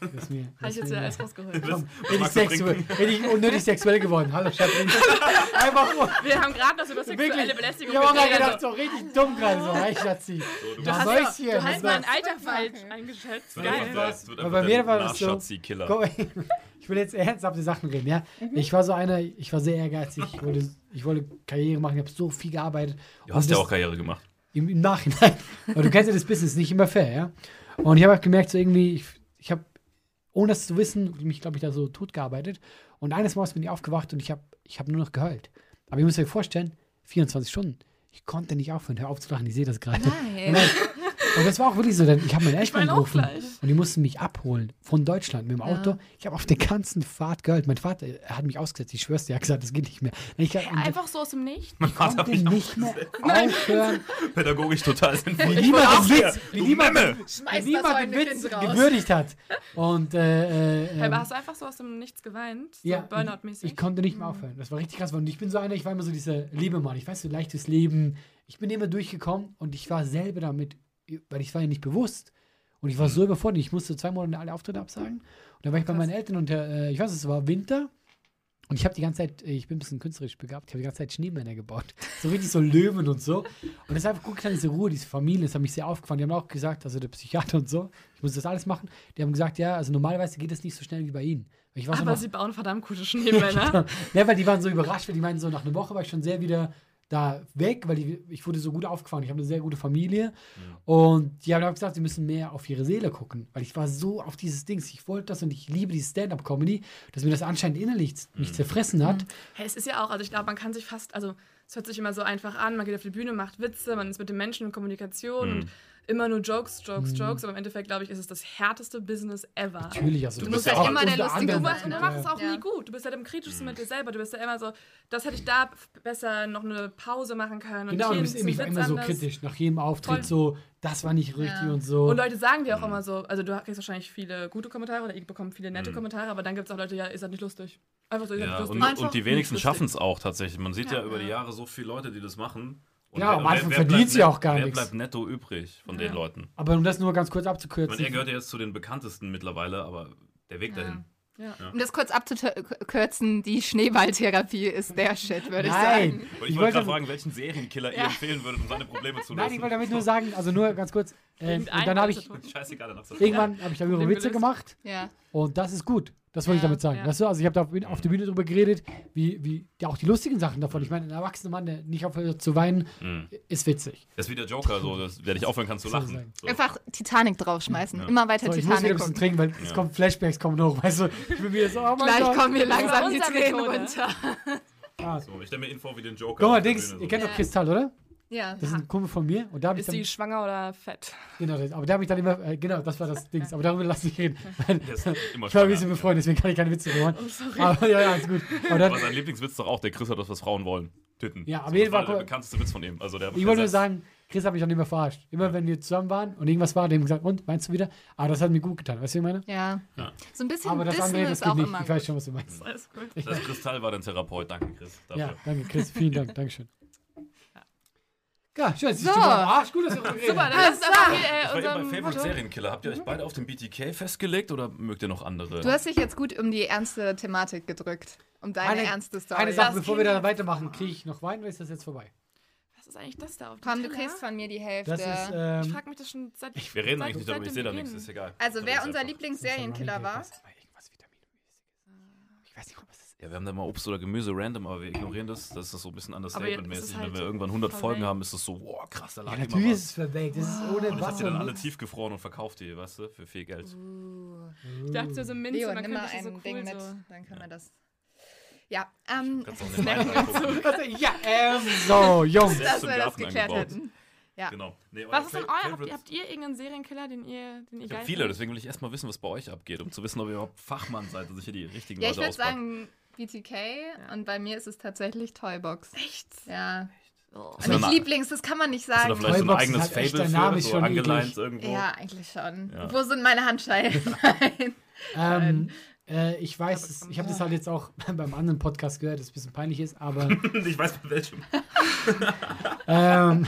Das ist mir. Habe ich jetzt wieder alles rausgeholt. Komm, bin ich, sexuell, bin ich unnötig sexuell geworden. Hallo, Schatz. Einfach nur. Wir haben gerade noch über sexuelle Wirklich. Belästigung Ich habe auch gedacht, so richtig dumm gerade. So, hey, Schatzi. Du Du hast- Mäuschen. Du hast mein? Alter falsch eingeschätzt. Geil. Aber bei mir war das so- Nachschatzi-Killer. Komm, ich will jetzt ernsthafte Sachen reden, ja. Ich war so einer, ich war sehr ehrgeizig, ich wollte, ich wollte Karriere machen, ich habe so viel gearbeitet. Du hast ja auch Karriere gemacht. Im, Im Nachhinein. Aber du kennst ja das Business, nicht immer fair, ja. Und ich habe auch gemerkt, so irgendwie, ich, ich habe, ohne das zu wissen, mich, glaube ich, da so tot gearbeitet. Und eines Morgens bin ich aufgewacht und ich habe ich hab nur noch geheult. Aber ihr müsst euch vorstellen, 24 Stunden. Ich konnte nicht aufhören, hör auf zu lachen, ich sehe das gerade. Nein. Nein. Und das war auch wirklich so, denn ich habe meine Eltern angerufen und die mussten mich abholen von Deutschland mit dem Auto. Ja. Ich habe auf der ganzen Fahrt geheult. Mein Vater er hat mich ausgesetzt, ich schwör's dir, er hat gesagt, das geht nicht mehr. Ich, hab- Einfach so aus dem Nichts. ich konnte nicht mehr aufhören, Pädagogisch total sinnvoll. wie niemand den Witz, wie niemand, wie niemand den Witz gewürdigt hat. Und äh, äh, Aber ähm, hast du einfach so aus dem Nichts geweint? So ja, Burnout-mäßig? ich konnte nicht mehr aufhören. Das war richtig krass. Und ich bin so einer, ich war immer so dieser Lebemann. Ich weiß so, leichtes Leben. Ich bin immer durchgekommen und ich war selber damit, weil ich war ja nicht bewusst. Und ich war so überfordert. Ich musste zwei Monate alle Auftritte absagen. Und dann war ich bei meinen Eltern und äh, ich weiß, es war Winter. Und ich habe die ganze Zeit, äh, ich bin ein bisschen künstlerisch begabt, ich habe die ganze Zeit Schneemänner gebaut. So richtig so Löwen und so. Und das ist einfach gut diese Ruhe, diese Familie, das hat mich sehr aufgefallen. Die haben auch gesagt, also der Psychiater und so, ich muss das alles machen. Die haben gesagt, ja, also normalerweise geht das nicht so schnell wie bei Ihnen. Ich war so Aber noch, sie bauen verdammt gute Schneemänner. ja, weil die waren so überrascht, weil die meinen, so nach einer Woche war ich schon sehr wieder da weg, weil die, ich wurde so gut aufgefahren. Ich habe eine sehr gute Familie. Und die haben auch gesagt, sie müssen mehr auf ihre Seele gucken, weil ich war so auf dieses Ding. Ich wollte das und ich liebe die Stand-Up-Comedy, dass mir das anscheinend innerlich mich zerfressen hat. Hey, es ist ja auch, also ich glaube, man kann sich fast, also es hört sich immer so einfach an, man geht auf die Bühne, macht Witze, man ist mit den Menschen in Kommunikation und immer nur Jokes, Jokes, Jokes, aber im Endeffekt, glaube ich, ist es das härteste Business ever. Natürlich, also Du das musst ist halt immer der Lustige Du, machst, du machst es auch Ja. nie gut. Du bist halt im kritischsten mit dir selber. Du bist ja immer so, das hätte ich da besser noch eine Pause machen können. Genau, und du bist Witz immer so kritisch. Nach jedem Auftritt Voll. so, das war nicht richtig Ja. und so. Und Leute sagen dir auch immer so, also du kriegst wahrscheinlich viele gute Kommentare oder ich bekomme viele Mhm. nette Kommentare, aber dann gibt es auch Leute, ja, ist das nicht lustig. Einfach so, ist das Ja, nicht lustig. und, Einfach und die wenigsten schaffen es auch tatsächlich. Man sieht ja, Ja. über die Jahre so viele Leute, die das machen. Und Ja, am Anfang verdient sie auch gar wer nichts. bleibt netto übrig von den Leuten? Aber um das nur ganz kurz Ich meine, abzukürzen. er gehört ja jetzt zu den bekanntesten mittlerweile, aber der Weg Ja. dahin. Ja. Um das kurz abzukürzen, die Schneeballtherapie ist der Shit, würde ich sagen. Und ich, Ich wollte gerade fragen, welchen Serienkiller ihr empfehlen würdet, um seine Probleme zu lösen. Nein, ich wollte damit nur sagen, also nur ganz kurz. Ähm, und dann habe ich. Scheißegal, danach irgendwann habe ich darüber Witze gemacht. Ja. Und das ist gut. Das wollte ich Ja, damit sagen. ja. Weißt du, also ich habe da auf, der Bühne drüber geredet, wie, wie ja, auch die lustigen Sachen davon. Ich meine, ein erwachsener Mann, der nicht aufhört zu weinen, Mhm. ist witzig. Das ist wie der Joker, so, dass, der dich aufhören kann zu lachen. So. Einfach Titanic draufschmeißen. Ja. Immer weiter So, ich muss wieder ein Titanic bisschen trinken, weil es kommen Flashbacks kommen hoch. Weißt du, ich bin wieder so, oh mein Gleich Gott. kommen mir langsam die Tränen runter. Ah. So, ich stelle mir ihn vor wie den Joker. Guck mal, Dings, ihr kennt doch Ja. Kristall, oder? Ja. Das ist ein Kumpel von mir. Und da habe ich Ist die schwanger oder fett? genau, das, aber da habe ich dann immer, äh, genau, das war das Dings. Aber darüber lass ich reden. Weil, Der ist immer ich war ein bisschen befreundet, deswegen kann ich keine Witze machen. Oh, sorry. Aber ja, ja, ist gut. Aber dann, Aber sein Lieblingswitz ist doch auch, der Chris hat das, was Frauen wollen. Titten. Ja, aber jeden das war Fall- der bekannteste Witz von ihm. Also der Ich wollte nur sagen, Chris hat mich auch nicht mehr verarscht. Immer wenn wir zusammen waren und irgendwas war, dem gesagt, und, meinst du wieder? Aber das hat mir gut getan, weißt du, wie ich meine? Ja. Ja. So ein bisschen Aber das andere, das ist geht auch nicht. immer Ich weiß gut. schon, was du meinst. Alles gut. Das Kristall war dein Therapeut. Danke, Chris. Dafür. Ja, danke, Chris. Vielen Dank. Dankeschön. Ja, schön. So. Arsch, gut, dass wir darüber Super, dann lass uns einfach hier Ich äh, war eben bei unserem Favorite. Serienkiller. Habt ihr euch beide auf den BTK festgelegt oder mögt ihr noch andere? Du hast dich jetzt gut um die ernste Thematik gedrückt. Um deine Eine- ernste Story. Eine Sache, Das bevor wir da weitermachen, kriege ich noch Wein oder ist das jetzt vorbei? Was ist eigentlich das da auf dem Komm, du kriegst von mir die Hälfte. Das ist, Ich ähm, frage mich das schon seit. wir reden seit- eigentlich nicht darüber, ich dem sehe da nichts, ist egal. also, wer Das ist unser Lieblingssserienkiller war? Das. Ich weiß nicht, ob ist. Ja, wir haben da mal Obst oder Gemüse random, aber wir ignorieren das. Das ist so ein bisschen Aber jetzt ist understatement-mäßig. es halt Wenn wir irgendwann 100 voll Folgen haben, ist es so, wow, krass, da lag Ja, immer natürlich ist es verwelkt. Das ist ohne Und das habt Wasser. ihr dann alle tiefgefroren und verkauft die, weißt du, für viel Geld. Ich dachte so Minze, Leo, dann nimm mal könnte ich so ein cool Ding mit. so. Dann können wir das. Ja, ähm. Also, Ja, ähm, so, Jungs. Dass wir das geklärt angebaut. hätten. Ja. Genau. Nee, Was ist denn euer? Habt, habt ihr irgendeinen Serienkiller, den ihr, den ihr Ich geil habe viele, deswegen will ich erstmal wissen, was bei euch abgeht, um zu wissen, ob ihr überhaupt Fachmann seid und sich hier die richtigen Ja, ich Leute würde auspackt. sagen BTK und bei mir ist es tatsächlich Toybox. Echt? Ja. Oh. Du Nicht Lieblings, das kann man nicht Hast du da sagen. vielleicht so ein eigenes Fable für, ist so schon angeleint irgendwo? Ja, eigentlich schon. Ja. Wo sind meine Handschellen? Nein. Ähm, Äh, ich weiß, es- ich habe das halt jetzt auch beim anderen Podcast gehört, dass es ein bisschen peinlich ist, aber ich weiß bei welchem. ähm,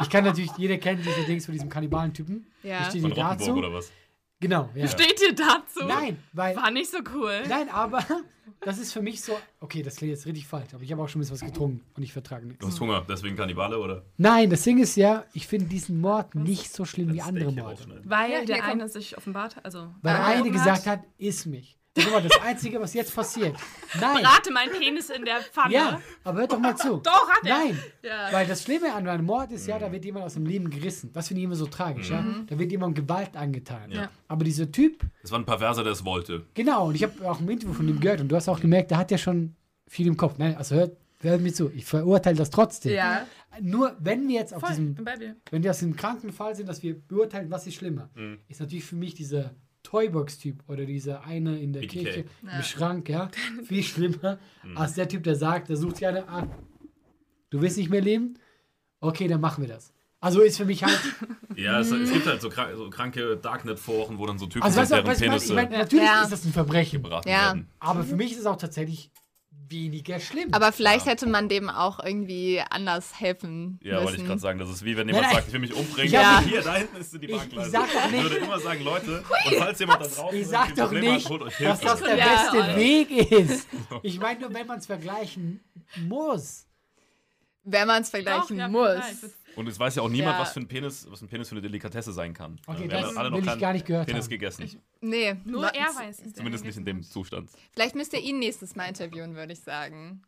ich kann natürlich, jeder kennt diese Dings von diesem Kannibalentypen. Ja. Ich stehe Von dir Rottenburg dazu. oder was? Genau, ja. Steht ihr dazu? Nein, weil. War nicht so cool. Nein, aber das ist für mich so. Okay, das klingt jetzt richtig falsch, aber ich habe auch schon ein bisschen was getrunken und ich vertrage nichts. Du hast Hunger, deswegen Kannibale oder? Nein, das Ding ist ja, ich finde diesen Mord nicht so schlimm wie Das andere Steak hier Morde. Weil Ja, hier, der eine sich offenbart hat. Also, Weil der eine gesagt hat, iss mich. Das ist das Einzige, was jetzt passiert. Nein. Rate meinen Penis in der Pfanne. Ja, aber hört doch mal zu. Doch, hat er. Nein, Ja. weil das Schlimme an einem Mord ist ja, da wird jemand aus dem Leben gerissen. Das finde ich immer so tragisch, ja. Da wird jemandem Gewalt angetan. Ja. Aber dieser Typ, Das war ein Perverser, der es wollte. genau, und ich habe auch ein Interview von ihm gehört und du hast auch gemerkt, der hat ja schon viel im Kopf. Nein, also hört, hört mir zu, ich verurteile das trotzdem. Ja. Nur wenn wir jetzt auf Voll, diesem wenn wir aus dem kranken Fall sind, dass wir beurteilen, was ist schlimmer, ist natürlich für mich dieser Toybox-Typ oder dieser eine in der BTK. Kirche Ja. im Schrank, ja, viel schlimmer als der Typ, der sagt, der sucht sich eine an. Du willst nicht mehr leben? Okay, dann machen wir das. Also ist für mich halt. Ja, es, es gibt halt so, krank, so kranke Darknet-Foren, wo dann so Typen Also weißt sind, du, deren was ich meine? Ich Penisse meine, natürlich Ja. ist das ein Verbrechen. Ja. werden. Aber für mich ist es auch tatsächlich weniger schlimm. Aber vielleicht hätte man dem auch irgendwie anders helfen Ja, müssen. wollte ich gerade sagen. Das ist wie wenn jemand Nein, nein. sagt, ich will mich umbringen. Ich hab- Hier, da hinten ist die Ich- Bankleise. ich doch nicht- würde immer sagen, Leute, und falls jemand da draußen ich ist, sag doch Probleme nicht, hat, holt euch dass das der Ja, beste ja. Weg ist. Ich meine nur, wenn man es vergleichen muss. Wenn man es vergleichen Doch, ja, muss. Ich Und es weiß ja auch niemand, Ja. was für ein Penis, was ein Penis für eine Delikatesse sein kann. Okay, wir haben das alle noch will ich gar nicht gehört Penis haben. gegessen. Nee. Nur er weiß es. Zumindest nicht in dem Zustand. Vielleicht müsst ihr ihn nächstes Mal interviewen, würde ich sagen.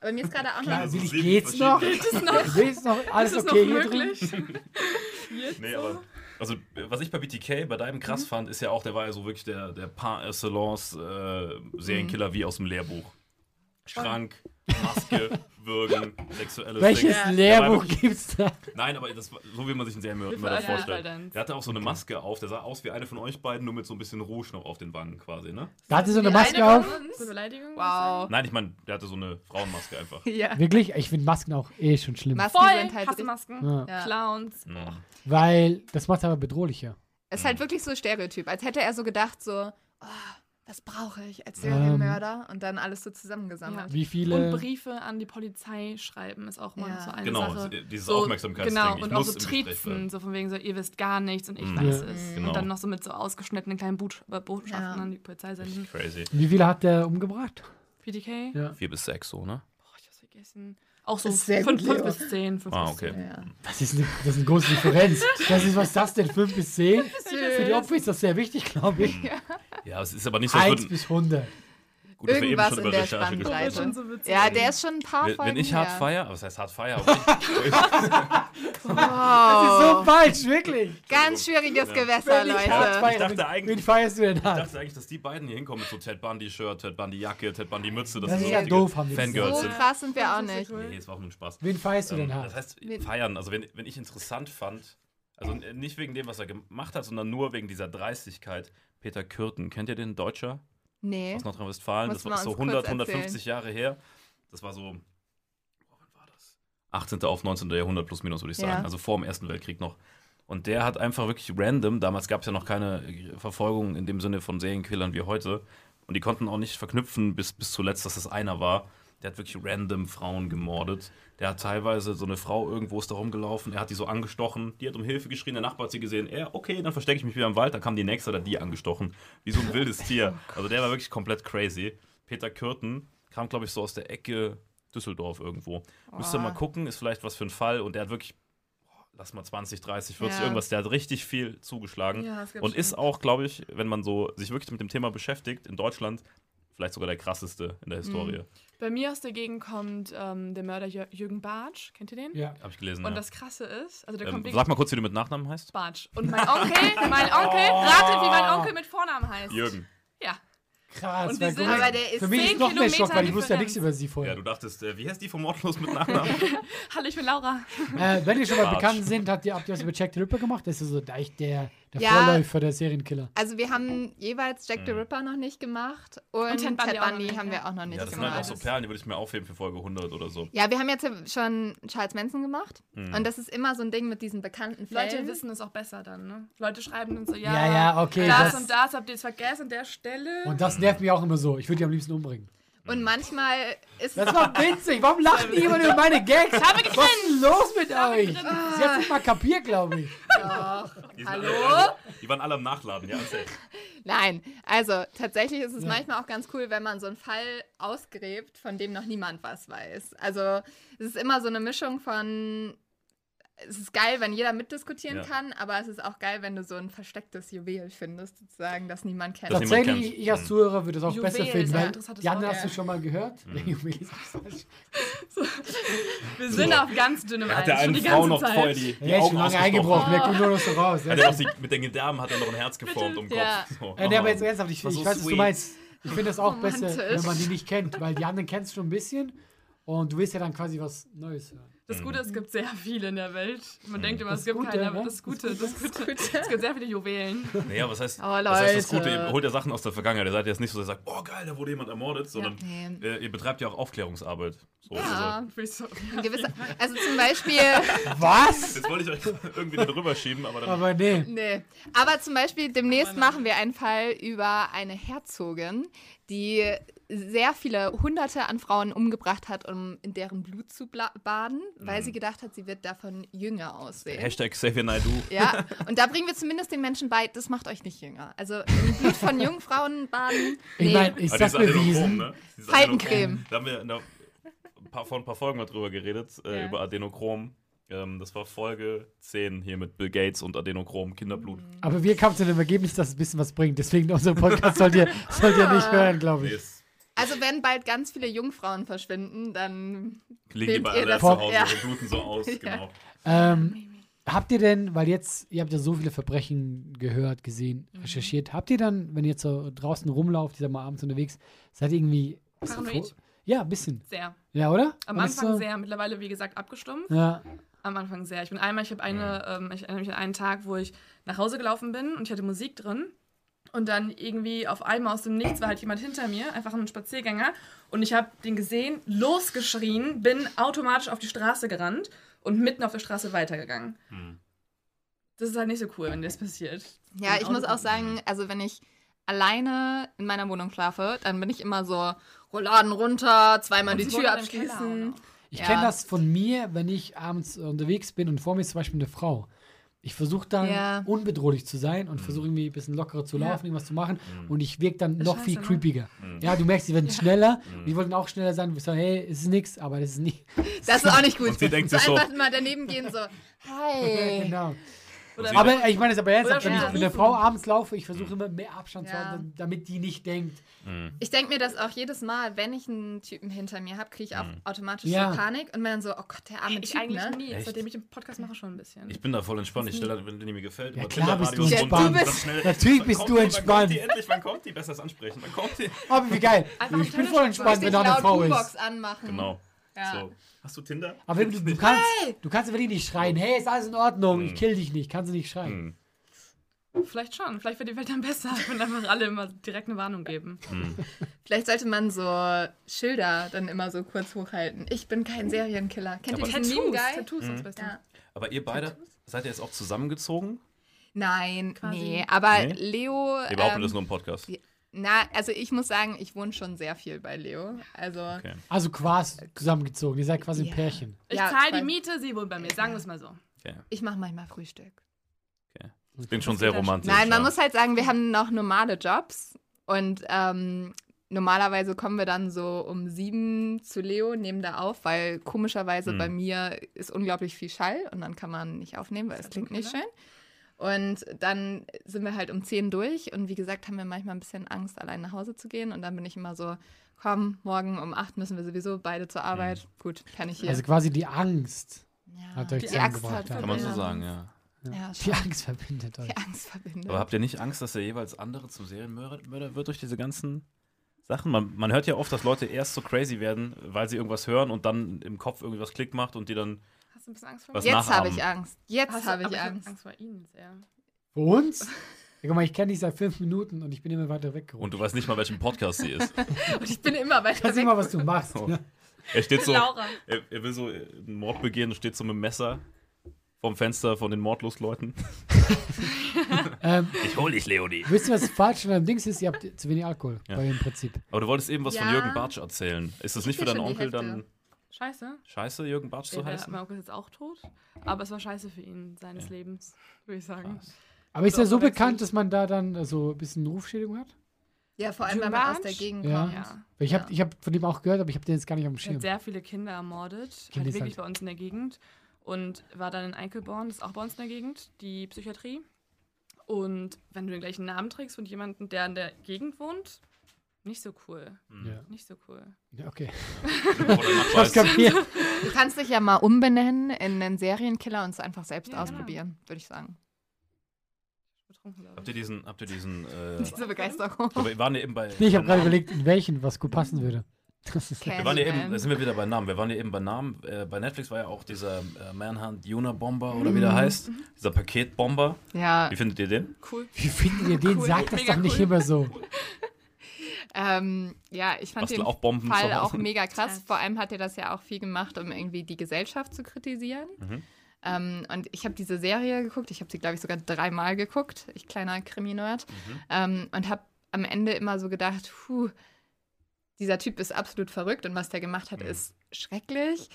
Aber mir ist gerade auch noch. Klar, Also will ich, sieben geht's noch? Geht's noch? Alles Ist okay noch hier drin? möglich? Nee, aber. Also, was ich bei BTK, bei deinem Mhm. krass fand, ist ja auch, der war ja so wirklich der, der Par excellence äh, Serienkiller Mhm. wie aus dem Lehrbuch. Schrank, Maske, Würgen, sexuelles Welches war Lehrbuch gibt's da? Nein, aber das, war- so wie man sich einen Serienmörder vorstellt. Der hatte auch so eine Maske auf, der sah aus wie eine von euch beiden, nur mit so ein bisschen Rouge noch auf den Wangen quasi, ne? Da hatte so eine Die Maske eine auf. uns? Zur Beleidigung? Wow. Nein, ich meine, der hatte so eine Frauenmaske einfach. Ja. Wirklich? Ich finde Masken auch eh schon schlimm. Masken Voll, sind halt hasse Masken. Ja. Ja. Clowns. Mhm. Weil das macht aber bedrohlicher. Es ist halt wirklich so Stereotyp, als hätte er so gedacht, so, oh, was brauche ich als Ähm. Serienmörder? Und dann alles so zusammengesammelt. Wie Und viele. Briefe an die Polizei schreiben ist auch mal Ja. so eine Genau, Sache. dieses So, Aufmerksamkeitsding. Genau, Ich und auch so Trizen, so von wegen so, ihr wisst gar nichts und ich Mhm. weiß Ja. es. Genau. Und dann noch so mit so ausgeschnittenen kleinen Boot äh, Botschaften Ja. an die Polizei senden. Crazy. Wie viele hat der umgebracht? PDK? Ja. Vier bis sechs, so, ne? Boah, ich hab's vergessen. Auch so fünf, fünf Leo. bis zehn. Fünf Ah, bis okay. zehn. Ja. Das ist, eine, das ist eine große Differenz. Das ist, was ist das denn? 5 bis 10? Für die Opfer ist das sehr wichtig, glaube ich. Ja, es ist aber nicht so, 1 würden, bis 100. gut, dass wir eben Irgendwas schon in über der Recherche gesprochen Spannbreite. so. Ja, der ist schon ein paar Wenn, Folgen wenn ich hart her. feier, was heißt hart feier? Aber ich, Das ist Wow. so falsch, wirklich. Ganz schwieriges Ja. Gewässer, ich Leute. feiere, Ich dachte eigentlich- Wen feierst du denn ich hart? dachte eigentlich, dass die beiden hier hinkommen mit so Ted Bundy-Shirt, Ted Bundy-Jacke, Ted Bundy-Mütze. Das sie ist so ja doof, haben wir. Fangirls So sind. krass sind wir auch Das ist nicht. Nee, es war auch nur ein Spaß. Wen feierst du Ähm, denn hart? das heißt, feiern. Also, wenn, wenn ich interessant fand, also nicht wegen dem, was er gemacht hat, sondern nur wegen dieser Dreistigkeit. Peter Kürten, kennt ihr den Deutscher Nee. aus Nordrhein-Westfalen? Das war so uns 100, kurz 150 Jahre her. Das war so, oh, wann war das? 18. auf 19. Jahrhundert plus minus, würde ich sagen. Ja. Also vor dem Ersten Weltkrieg noch. Und der hat einfach wirklich random, damals gab es ja noch keine Verfolgung in dem Sinne von Serienkillern wie heute. Und die konnten auch nicht verknüpfen bis, bis zuletzt, dass es einer war. Der hat wirklich random Frauen gemordet. Hat teilweise so eine Frau irgendwo ist da rumgelaufen, er hat die so angestochen, die hat um Hilfe geschrien, der Nachbar hat sie gesehen, er, okay, dann verstecke ich mich wieder im Wald, dann kam die nächste, oder die angestochen. Wie so ein wildes Tier. Also der war wirklich komplett crazy. Peter Kürten kam, glaube ich, so aus der Ecke Düsseldorf irgendwo. Müsst ihr Oh. mal gucken, ist vielleicht was für ein Fall. Und der hat wirklich, lass mal 20, 30, 40, Ja. irgendwas, der hat richtig viel zugeschlagen. Ja, und schon. ist auch, glaube ich, wenn man so sich wirklich mit dem Thema beschäftigt, in Deutschland vielleicht sogar der krasseste in der Historie. Bei mir aus der Gegend kommt ähm, der Mörder Jür Jürgen Bartsch. Kennt ihr den? Ja. Habe ich gelesen. Und ja. das Krasse ist, also der ähm, kommt sag mal kurz, wie du mit Nachnamen heißt. Bartsch. Und mein Onkel, mein Onkel, ratet, wie mein Onkel mit Vornamen heißt. Jürgen. Ja. Krass, Und sind-. Aber der ist Für mich 10 ist noch mehr Schock, weil ich wusste ja nichts über sie Ja, vorher. du dachtest, äh, wie heißt die vom Mordlos mit Nachnamen? Hallo, ich bin Laura. äh, wenn ihr schon mal bekannt sind, habt ihr, habt ihr was über Jack the Ripper gemacht? Das ist so da ich der, Der Ja. Vorläufer der Serienkiller. Also wir haben jeweils Jack the Mhm. Ripper noch nicht gemacht und, Und Ted Bundy, nicht, haben wir auch noch nicht Ja, das sind halt gemacht. auch so Perlen, die würde ich mir aufheben für Folge 100 oder so. Ja, wir haben jetzt schon Charles Manson gemacht Mhm. und das ist immer so ein Ding mit diesen bekannten Fällen. Leute wissen es auch besser dann, ne? Leute schreiben dann so, ja, Ja, ja, okay, das, das- und das habt ihr jetzt vergessen an der Stelle. Und das nervt mich auch immer so. Ich würde die am liebsten umbringen. Und manchmal ist Das war witzig. Warum lacht niemand über meine Gags? Was ist denn los mit euch? Sie hat es nicht mal kapiert, glaube ich. Die sind Hallo? Alle, die waren alle am Nachladen, ja. erzähl. Nein, also tatsächlich ist es Ja. manchmal auch ganz cool, wenn man so einen Fall ausgräbt, von dem noch niemand was weiß. Also es ist immer so eine Mischung von, es ist geil, wenn jeder mitdiskutieren Ja. kann, aber es ist auch geil, wenn du so ein verstecktes Juwel findest, sozusagen, das niemand kennt. Das niemand Tatsächlich, kennt. ich als Zuhörer würde es auch Juwel besser finden, weil interessantes die anderen Wort. hast du schon mal gehört. Mhm. Der Juwel ist falsch. Wir sind auf ganz dünnem Eis. hat der die Frau noch Zeit. vorher die, die ist Augen schon lange eingebrochen. Der kommt nur noch so raus. Hat er noch die, mit den Gedärmen hat er noch ein Herz geformt um den Kopf. Ja. So. Äh, nee, aber jetzt ernsthaft, ich, War ich so weiß, was du meinst. Ich finde das auch besser, wenn man die nicht kennt, weil die anderen kennst du schon ein bisschen und du willst ja dann quasi was Neues hören. Das Gute ist, es gibt sehr viele in der Welt. Man denkt immer, Das es gibt Gute, keine, ne? aber das Gute, das Gute. Es gibt sehr viele Juwelen. Naja, was heißt, Oh, was heißt das Leute. Gute? Ihr holt ja Sachen aus der Vergangenheit. Ihr seid jetzt nicht so, dass ihr sagt, oh geil, da wurde jemand ermordet, sondern Nee. äh, ihr betreibt ja auch Aufklärungsarbeit. So, Ja, Also, gewisser, also zum Beispiel, Was? jetzt wollte ich euch irgendwie da drüber schieben, aber dann. Aber nee. nee, aber zum Beispiel demnächst machen wir einen Fall über eine Herzogin, die sehr viele Hunderte an Frauen umgebracht hat, um in deren Blut zu baden, weil sie gedacht hat, sie wird davon jünger aussehen. Hashtag Xavier Naidoo. Ja, und da bringen wir zumindest den Menschen bei, das macht euch nicht jünger. Also im Blut von jungen Frauen baden, Ich nee. meine, ist Aber Adenochrom, bewiesen? ne? Faltencreme. Da haben wir in der, vor ein paar Folgen mal drüber geredet, äh, Ja. über Adenochrom. Ähm, das war Folge 10 hier mit Bill Gates und Adenochrom, Kinderblut. Mhm. Aber wir kamen zu dem Ergebnis, dass es ein bisschen was bringt. Deswegen unser Podcast sollt ihr, sollt ihr nicht hören, glaube ich. ist, Also wenn bald ganz viele Jungfrauen verschwinden, dann liegen die bei ihr alle das- zu Hause ja. und bluten so aus, Ja. genau. Ähm, habt ihr denn, weil jetzt, ihr habt ja so viele Verbrechen gehört, gesehen, Mhm. recherchiert, habt ihr dann, wenn ihr jetzt so draußen rumlauft, ihr seid mal abends unterwegs, seid ihr irgendwie. Paranoid? Ja, ein bisschen. Sehr. Ja, oder? Am Anfang so, sehr, mittlerweile wie gesagt abgestumpft. Ja. Am Anfang sehr. Ich bin einmal, ich habe eine, ähm, ich erinnere mich an einen Tag, wo ich nach Hause gelaufen bin und ich hatte Musik drin. Und dann irgendwie auf einmal aus dem Nichts war halt jemand hinter mir, einfach ein Spaziergänger. Und ich habe den gesehen, losgeschrien, bin automatisch auf die Straße gerannt und mitten auf der Straße weitergegangen. Hm. Das ist halt nicht so cool, wenn das passiert. Ja, ich muss auch sagen, also wenn ich alleine in meiner Wohnung schlafe, dann bin ich immer so Rolladen runter, zweimal die Und Tür im Keller abschließen. Ich Ja. kenne das von mir, wenn ich abends unterwegs bin und vor mir ist zum Beispiel eine Frau. Ich versuche dann Ja. unbedrohlich zu sein und versuche irgendwie ein bisschen lockerer zu Ja. laufen, irgendwas zu machen und ich wirke dann noch scheiße, viel creepiger. Ja, du merkst, die werden schneller und die wollten auch schneller sein. Und ich so, hey, es ist nix, aber das ist nicht. Das ist auch nicht gut. Und sie denkt so- einfach mal daneben gehen, so, hi. genau. Oder Aber ich meine es aber ernsthaft, Oder wenn ich mit einer. Frau abends laufe, ich versuche immer mehr Abstand zu Ja. haben, damit die nicht denkt. Ich denke mir das auch jedes Mal, wenn ich einen Typen hinter mir habe, kriege ich auch automatisch Ja. so Panik und bin dann so, oh Gott, der arme ich Typ, eigentlich ne? nie. Echt? Seitdem ich den Podcast mache, schon ein bisschen. Ich bin da voll entspannt. Ich stelle, wenn die mir gefällt, Ja, immer klar bist du entspannt. natürlich bist du die? Wann entspannt. kommt die endlich? Wann kommt die? Besseres ansprechen. Wann kommt die? Aber wie geil. Einfach ich bin voll entspannt, wenn da eine Frau ist. anmachen. Genau. Ja. So. Hast du Tinder? Aber wenn du, du kannst, du kannst die nicht schreien, hey, ist alles in Ordnung, ich kill dich nicht, kannst du nicht schreien. Hm. Vielleicht schon. Vielleicht wird die Welt dann besser, wenn einfach alle immer direkt eine Warnung geben. Vielleicht sollte man so Schilder dann immer so kurz hochhalten. Ich bin kein Serienkiller. Kennt ihr Aber- diesen Meme, Tattoos. Guy? Tattoos das Beste. Ja. Aber ihr beide, seid ihr jetzt auch zusammengezogen? Nein, Quasi. nee. Aber Nee? Leo. Wir behaupten ähm, das nur im Podcast. Na, also ich muss sagen, ich wohne schon sehr viel bei Leo. Also Okay. Also quasi zusammengezogen, ihr seid quasi ein Ja. Pärchen. Ich Ja, zahle die Miete, sie wohnt bei mir. Sagen wir es mal so. okay. ich mache manchmal Frühstück. Das klingt schon sehr romantisch. Nein, man ja. muss halt sagen, wir haben noch normale Jobs und ähm, normalerweise kommen wir dann so um sieben zu Leo, nehmen da auf, weil komischerweise Hm. bei mir ist unglaublich viel Schall und dann kann man nicht aufnehmen, weil es klingt nicht schön. Und dann sind wir halt um zehn durch und wie gesagt haben wir manchmal ein bisschen Angst, allein nach Hause zu gehen und dann bin ich immer so, komm, morgen um acht müssen wir sowieso beide zur Arbeit. Hm. Gut, kann ich hier. Also quasi die Angst ja, hat euch die zusammengebracht. Angst hat ja. Kann man so Ja. sagen, ja. Ja, Die schon. Angst verbindet euch. Die Angst verbindet. Aber habt ihr nicht Angst, dass der jeweils andere zum Serienmörder Mörder wird durch diese ganzen Sachen? Man, man hört ja oft, dass Leute erst so crazy werden, weil sie irgendwas hören und dann im Kopf irgendwas Klick macht und die dann Hast du ein bisschen Angst vor Was mir? Jetzt habe ich Angst. Jetzt habe ich aber Angst. Angst vor ihnen sehr. Für uns? Ja, guck mal, ich kenne dich seit fünf Minuten und ich bin immer weiter weggerutscht. Und du weißt nicht mal, welchen Podcast sie ist. Und ich bin immer weiter Kannst weg. du mal, was du machst. Oh. ne? Er steht so, Laura. er, er will so einen Mord begehen und steht so mit dem Messer vom Fenster von den Mordlustleuten. Ähm, Ich hol dich, Leonie. wisst ihr, was falsch an deinem Dings ist? Ihr habt zu wenig Alkohol Ja. bei dem Prinzip. Aber du wolltest eben was von Ja. Jürgen Bartsch erzählen. Ist das nicht für deinen Onkel dann Hälfte. Scheiße. scheiße, Jürgen Bartsch zu Ja, der, heißen? mein Onkel ist jetzt auch tot. Aber es war scheiße für ihn, seines Lebens, würde ich sagen. Krass. Aber ist So er so bekannt, dass man da dann so ein bisschen Rufschädigung hat? Ja, vor allem, wenn man aus der? Gegend Ja. kommt. Ja. Ich habe Ja. ich hab von dem auch gehört, aber ich habe den jetzt gar nicht auf dem Er Schirm. hat sehr viele Kinder ermordet. Kind Halt ist wirklich halt- bei uns in der Gegend. Und war dann in Eickelborn, das ist auch bei uns in der Gegend, die Psychiatrie. Und wenn du den gleichen Namen trägst von jemandem, der in der Gegend wohnt, nicht so cool. Ja. Nicht so cool. ja, okay. Oder Ich Nachweis. hab's kapiert. Du kannst dich ja mal umbenennen in einen Serienkiller und es einfach selbst Ja, genau. ausprobieren, würde ich sagen. Habt ich. ihr diesen, habt ihr diesen, äh, Diese Begeisterung. aber wir waren ja eben bei. Nee, ich habe gerade überlegt, in welchen was gut passen würde. Das ist. Wir waren ja eben, da sind wir wieder bei Namen. Wir waren ja eben bei Namen. Äh, bei Netflix war ja auch dieser äh, Manhunt Unabomber oder wie der heißt. Dieser Paketbomber. Ja, Wie findet ihr den? Cool. Wie findet ihr den? Cool, Sagt das mega doch nicht cool. immer so. Ähm, ja, ich fand Bastel den auch Bomben Fall auch mega krass. Vor allem hat er das ja auch viel gemacht, um irgendwie die Gesellschaft zu kritisieren. Mhm. Ähm, und ich habe diese Serie geguckt. Ich habe sie, glaube ich, sogar dreimal geguckt. Ich kleiner Krimi-Nerd. Mhm. Ähm, und habe am Ende immer so gedacht, puh, dieser Typ ist absolut verrückt und was der gemacht hat, Mhm. ist schrecklich.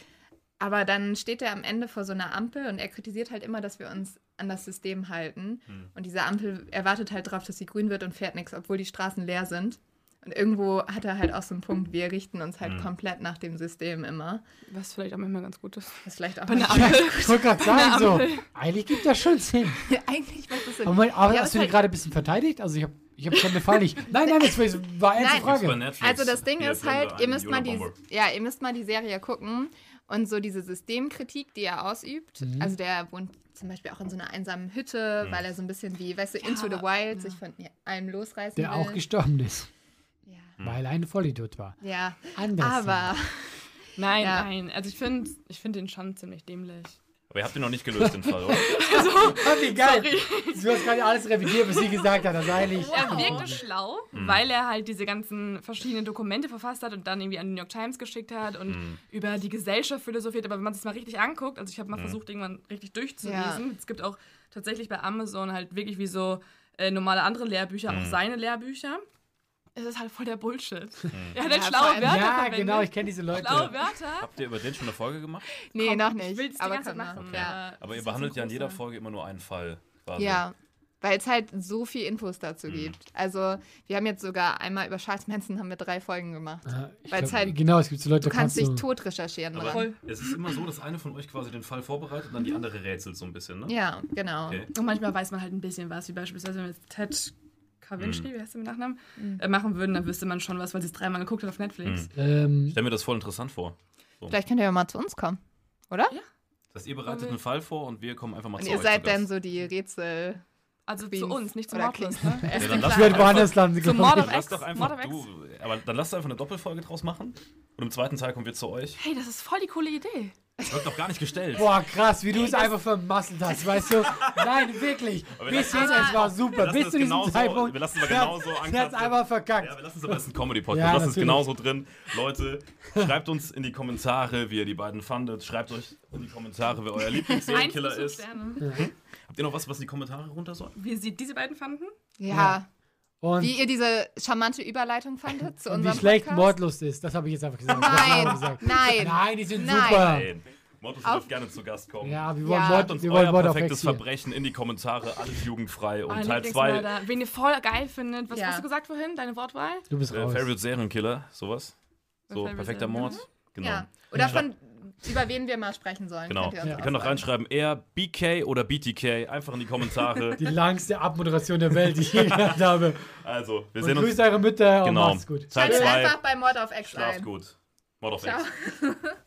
Aber dann steht er am Ende vor so einer Ampel und er kritisiert halt immer, dass wir uns an das System halten. Mhm. Und diese Ampel erwartet halt darauf, dass sie grün wird und fährt nichts, obwohl die Straßen leer sind. Und irgendwo hat er halt auch so einen Punkt, wir richten uns halt Mhm. komplett nach dem System immer. Was vielleicht auch manchmal ganz gut ist. Ist vielleicht auch Bei einer nicht- Ampel. Ich wollte gerade sagen, so. Eigentlich gibt das schon Sinn. Eigentlich macht das Sinn. Aber, aber Ja, hast du halt- gerade ein bisschen verteidigt? Also ich habe ich hab schon eine Frage nicht. Nein, nein, das war eine ernste Nein. Frage. Also das Ding ist halt, ihr müsst, mal die, ja, ihr müsst mal die Serie gucken und so diese Systemkritik, die er ausübt. Mhm. Also der wohnt zum Beispiel auch in so einer einsamen Hütte, Mhm. weil er so ein bisschen wie, weißt du, Into the Wild ja. sich von allem losreißen Der will. auch gestorben ist, ja. Weil er ein Vollidiot war. ja, Anders. aber Nein, Ja. nein. Also ich finde ich find den schon ziemlich dämlich. Aber ihr habt ihn noch nicht gelöst, den Fall, oder? Ah, wie geil. Du hast gerade alles revidiert, was sie gesagt hat. Das ist eigentlich. Er wirkte schlau, weil er halt diese ganzen verschiedenen Dokumente verfasst hat und dann irgendwie an die New York Times geschickt hat und über die Gesellschaft philosophiert. Aber wenn man sich mal richtig anguckt, also ich habe mal versucht, irgendwann richtig durchzulesen. Es gibt auch tatsächlich bei Amazon halt wirklich wie so äh, normale andere Lehrbücher, auch seine Lehrbücher. Es ist halt voll der Bullshit. Er hat halt Ja, schlaue Wörter Ja, verwendet. genau, ich kenne diese Leute. Schlaue Wörter. Habt ihr über den schon eine Folge gemacht? nee, Komm, noch Ich nicht. will es die ganze Zeit machen. Ja. Aber ihr behandelt so ja in jeder Folge immer nur einen Fall. Quasi. Ja, weil es halt so viel Infos Mhm. dazu gibt. Also wir haben jetzt sogar einmal über Charles Manson haben wir drei Folgen gemacht. Ich Weil es halt- genau, es gibt so Leute, Du kannst dich du- tot recherchieren Aber dran. Voll. es ist immer so, dass eine von euch quasi den Fall vorbereitet und dann die andere rätselt so ein bisschen, ne? Ja, genau. Okay. Und manchmal weiß man halt ein bisschen was, wie beispielsweise wenn wir jetzt Ted Kavinsky, Mhm. wie heißt der mit Nachnamen, Mhm. äh, machen würden, dann wüsste man schon was, weil sie es dreimal geguckt hat auf Netflix. Mhm. Ähm, Ich stelle mir das voll interessant vor. Vielleicht könnt ihr ja mal zu uns kommen, oder? Das heißt, ihr bereitet einen Fall vor und wir kommen einfach mal Und zu ihr euch seid zu Gast. dann so die Rätsel. Also Queens zu uns, nicht zum Mordlust. Ne? Ja, dann lass ich Klasse. werde woanders landen. Zum Mord Lass Ex. doch Mord einfach of du. Aber dann lass einfach eine Doppelfolge draus machen. Und im zweiten Teil kommen wir zu euch. Hey, das ist voll die coole Idee. Das wird doch gar nicht gestellt. Boah, krass, wie du es einfach vermasselt hast, weißt du? Nein, wirklich. Aber Bis wir jetzt, es war Wir super. Bis zu diesem Zeitpunkt. wir lassen es aber genauso Der hat ankratzen. einfach verkackt. Ja, wir lassen es aber das ist ein Comedy-Podcast. Ja, wir lassen es genauso drin. Leute, schreibt uns in die Kommentare, wie ihr die beiden fandet. Schreibt euch in die Kommentare, wer euer fünf ist. Sterne. Habt ihr noch was, was in die Kommentare runter soll? Wie sie diese beiden fanden? Ja. Und, Wie ihr diese charmante Überleitung fandet zu und unserem wie schlecht Podcast? Mordlust ist, das habe ich jetzt einfach gesagt. Nein, gesagt. nein. Nein, die sind Nein. super. Nein. Auf- dürft gerne zu Gast kommen. Ja, wir Ja. wollen Schreibt Mord, uns wir wollen euer perfektes. Verbrechen in die Kommentare. Alles jugendfrei. Und Teil 2, Lieblingsmörder. Wen ihr voll geil findet. Was Ja. hast du gesagt vorhin? Deine Wortwahl? Du bist äh, raus. Favorite Serienkiller, sowas. So, perfekter. Mord. Genau. Ja. Oder von über wen wir mal sprechen sollen. Genau. Könnt ihr, uns Ihr auch könnt auch reinschreiben, eher BK oder BTK. Einfach in die Kommentare. Die langste Abmoderation der Welt, die ich je gehört habe. also, wir Und sehen uns. grüßt eure Mütter und Genau. macht's gut. Teil Schaltet 2. einfach bei Mord auf Ex Schlaft ein. gut. Mord of Ciao. X.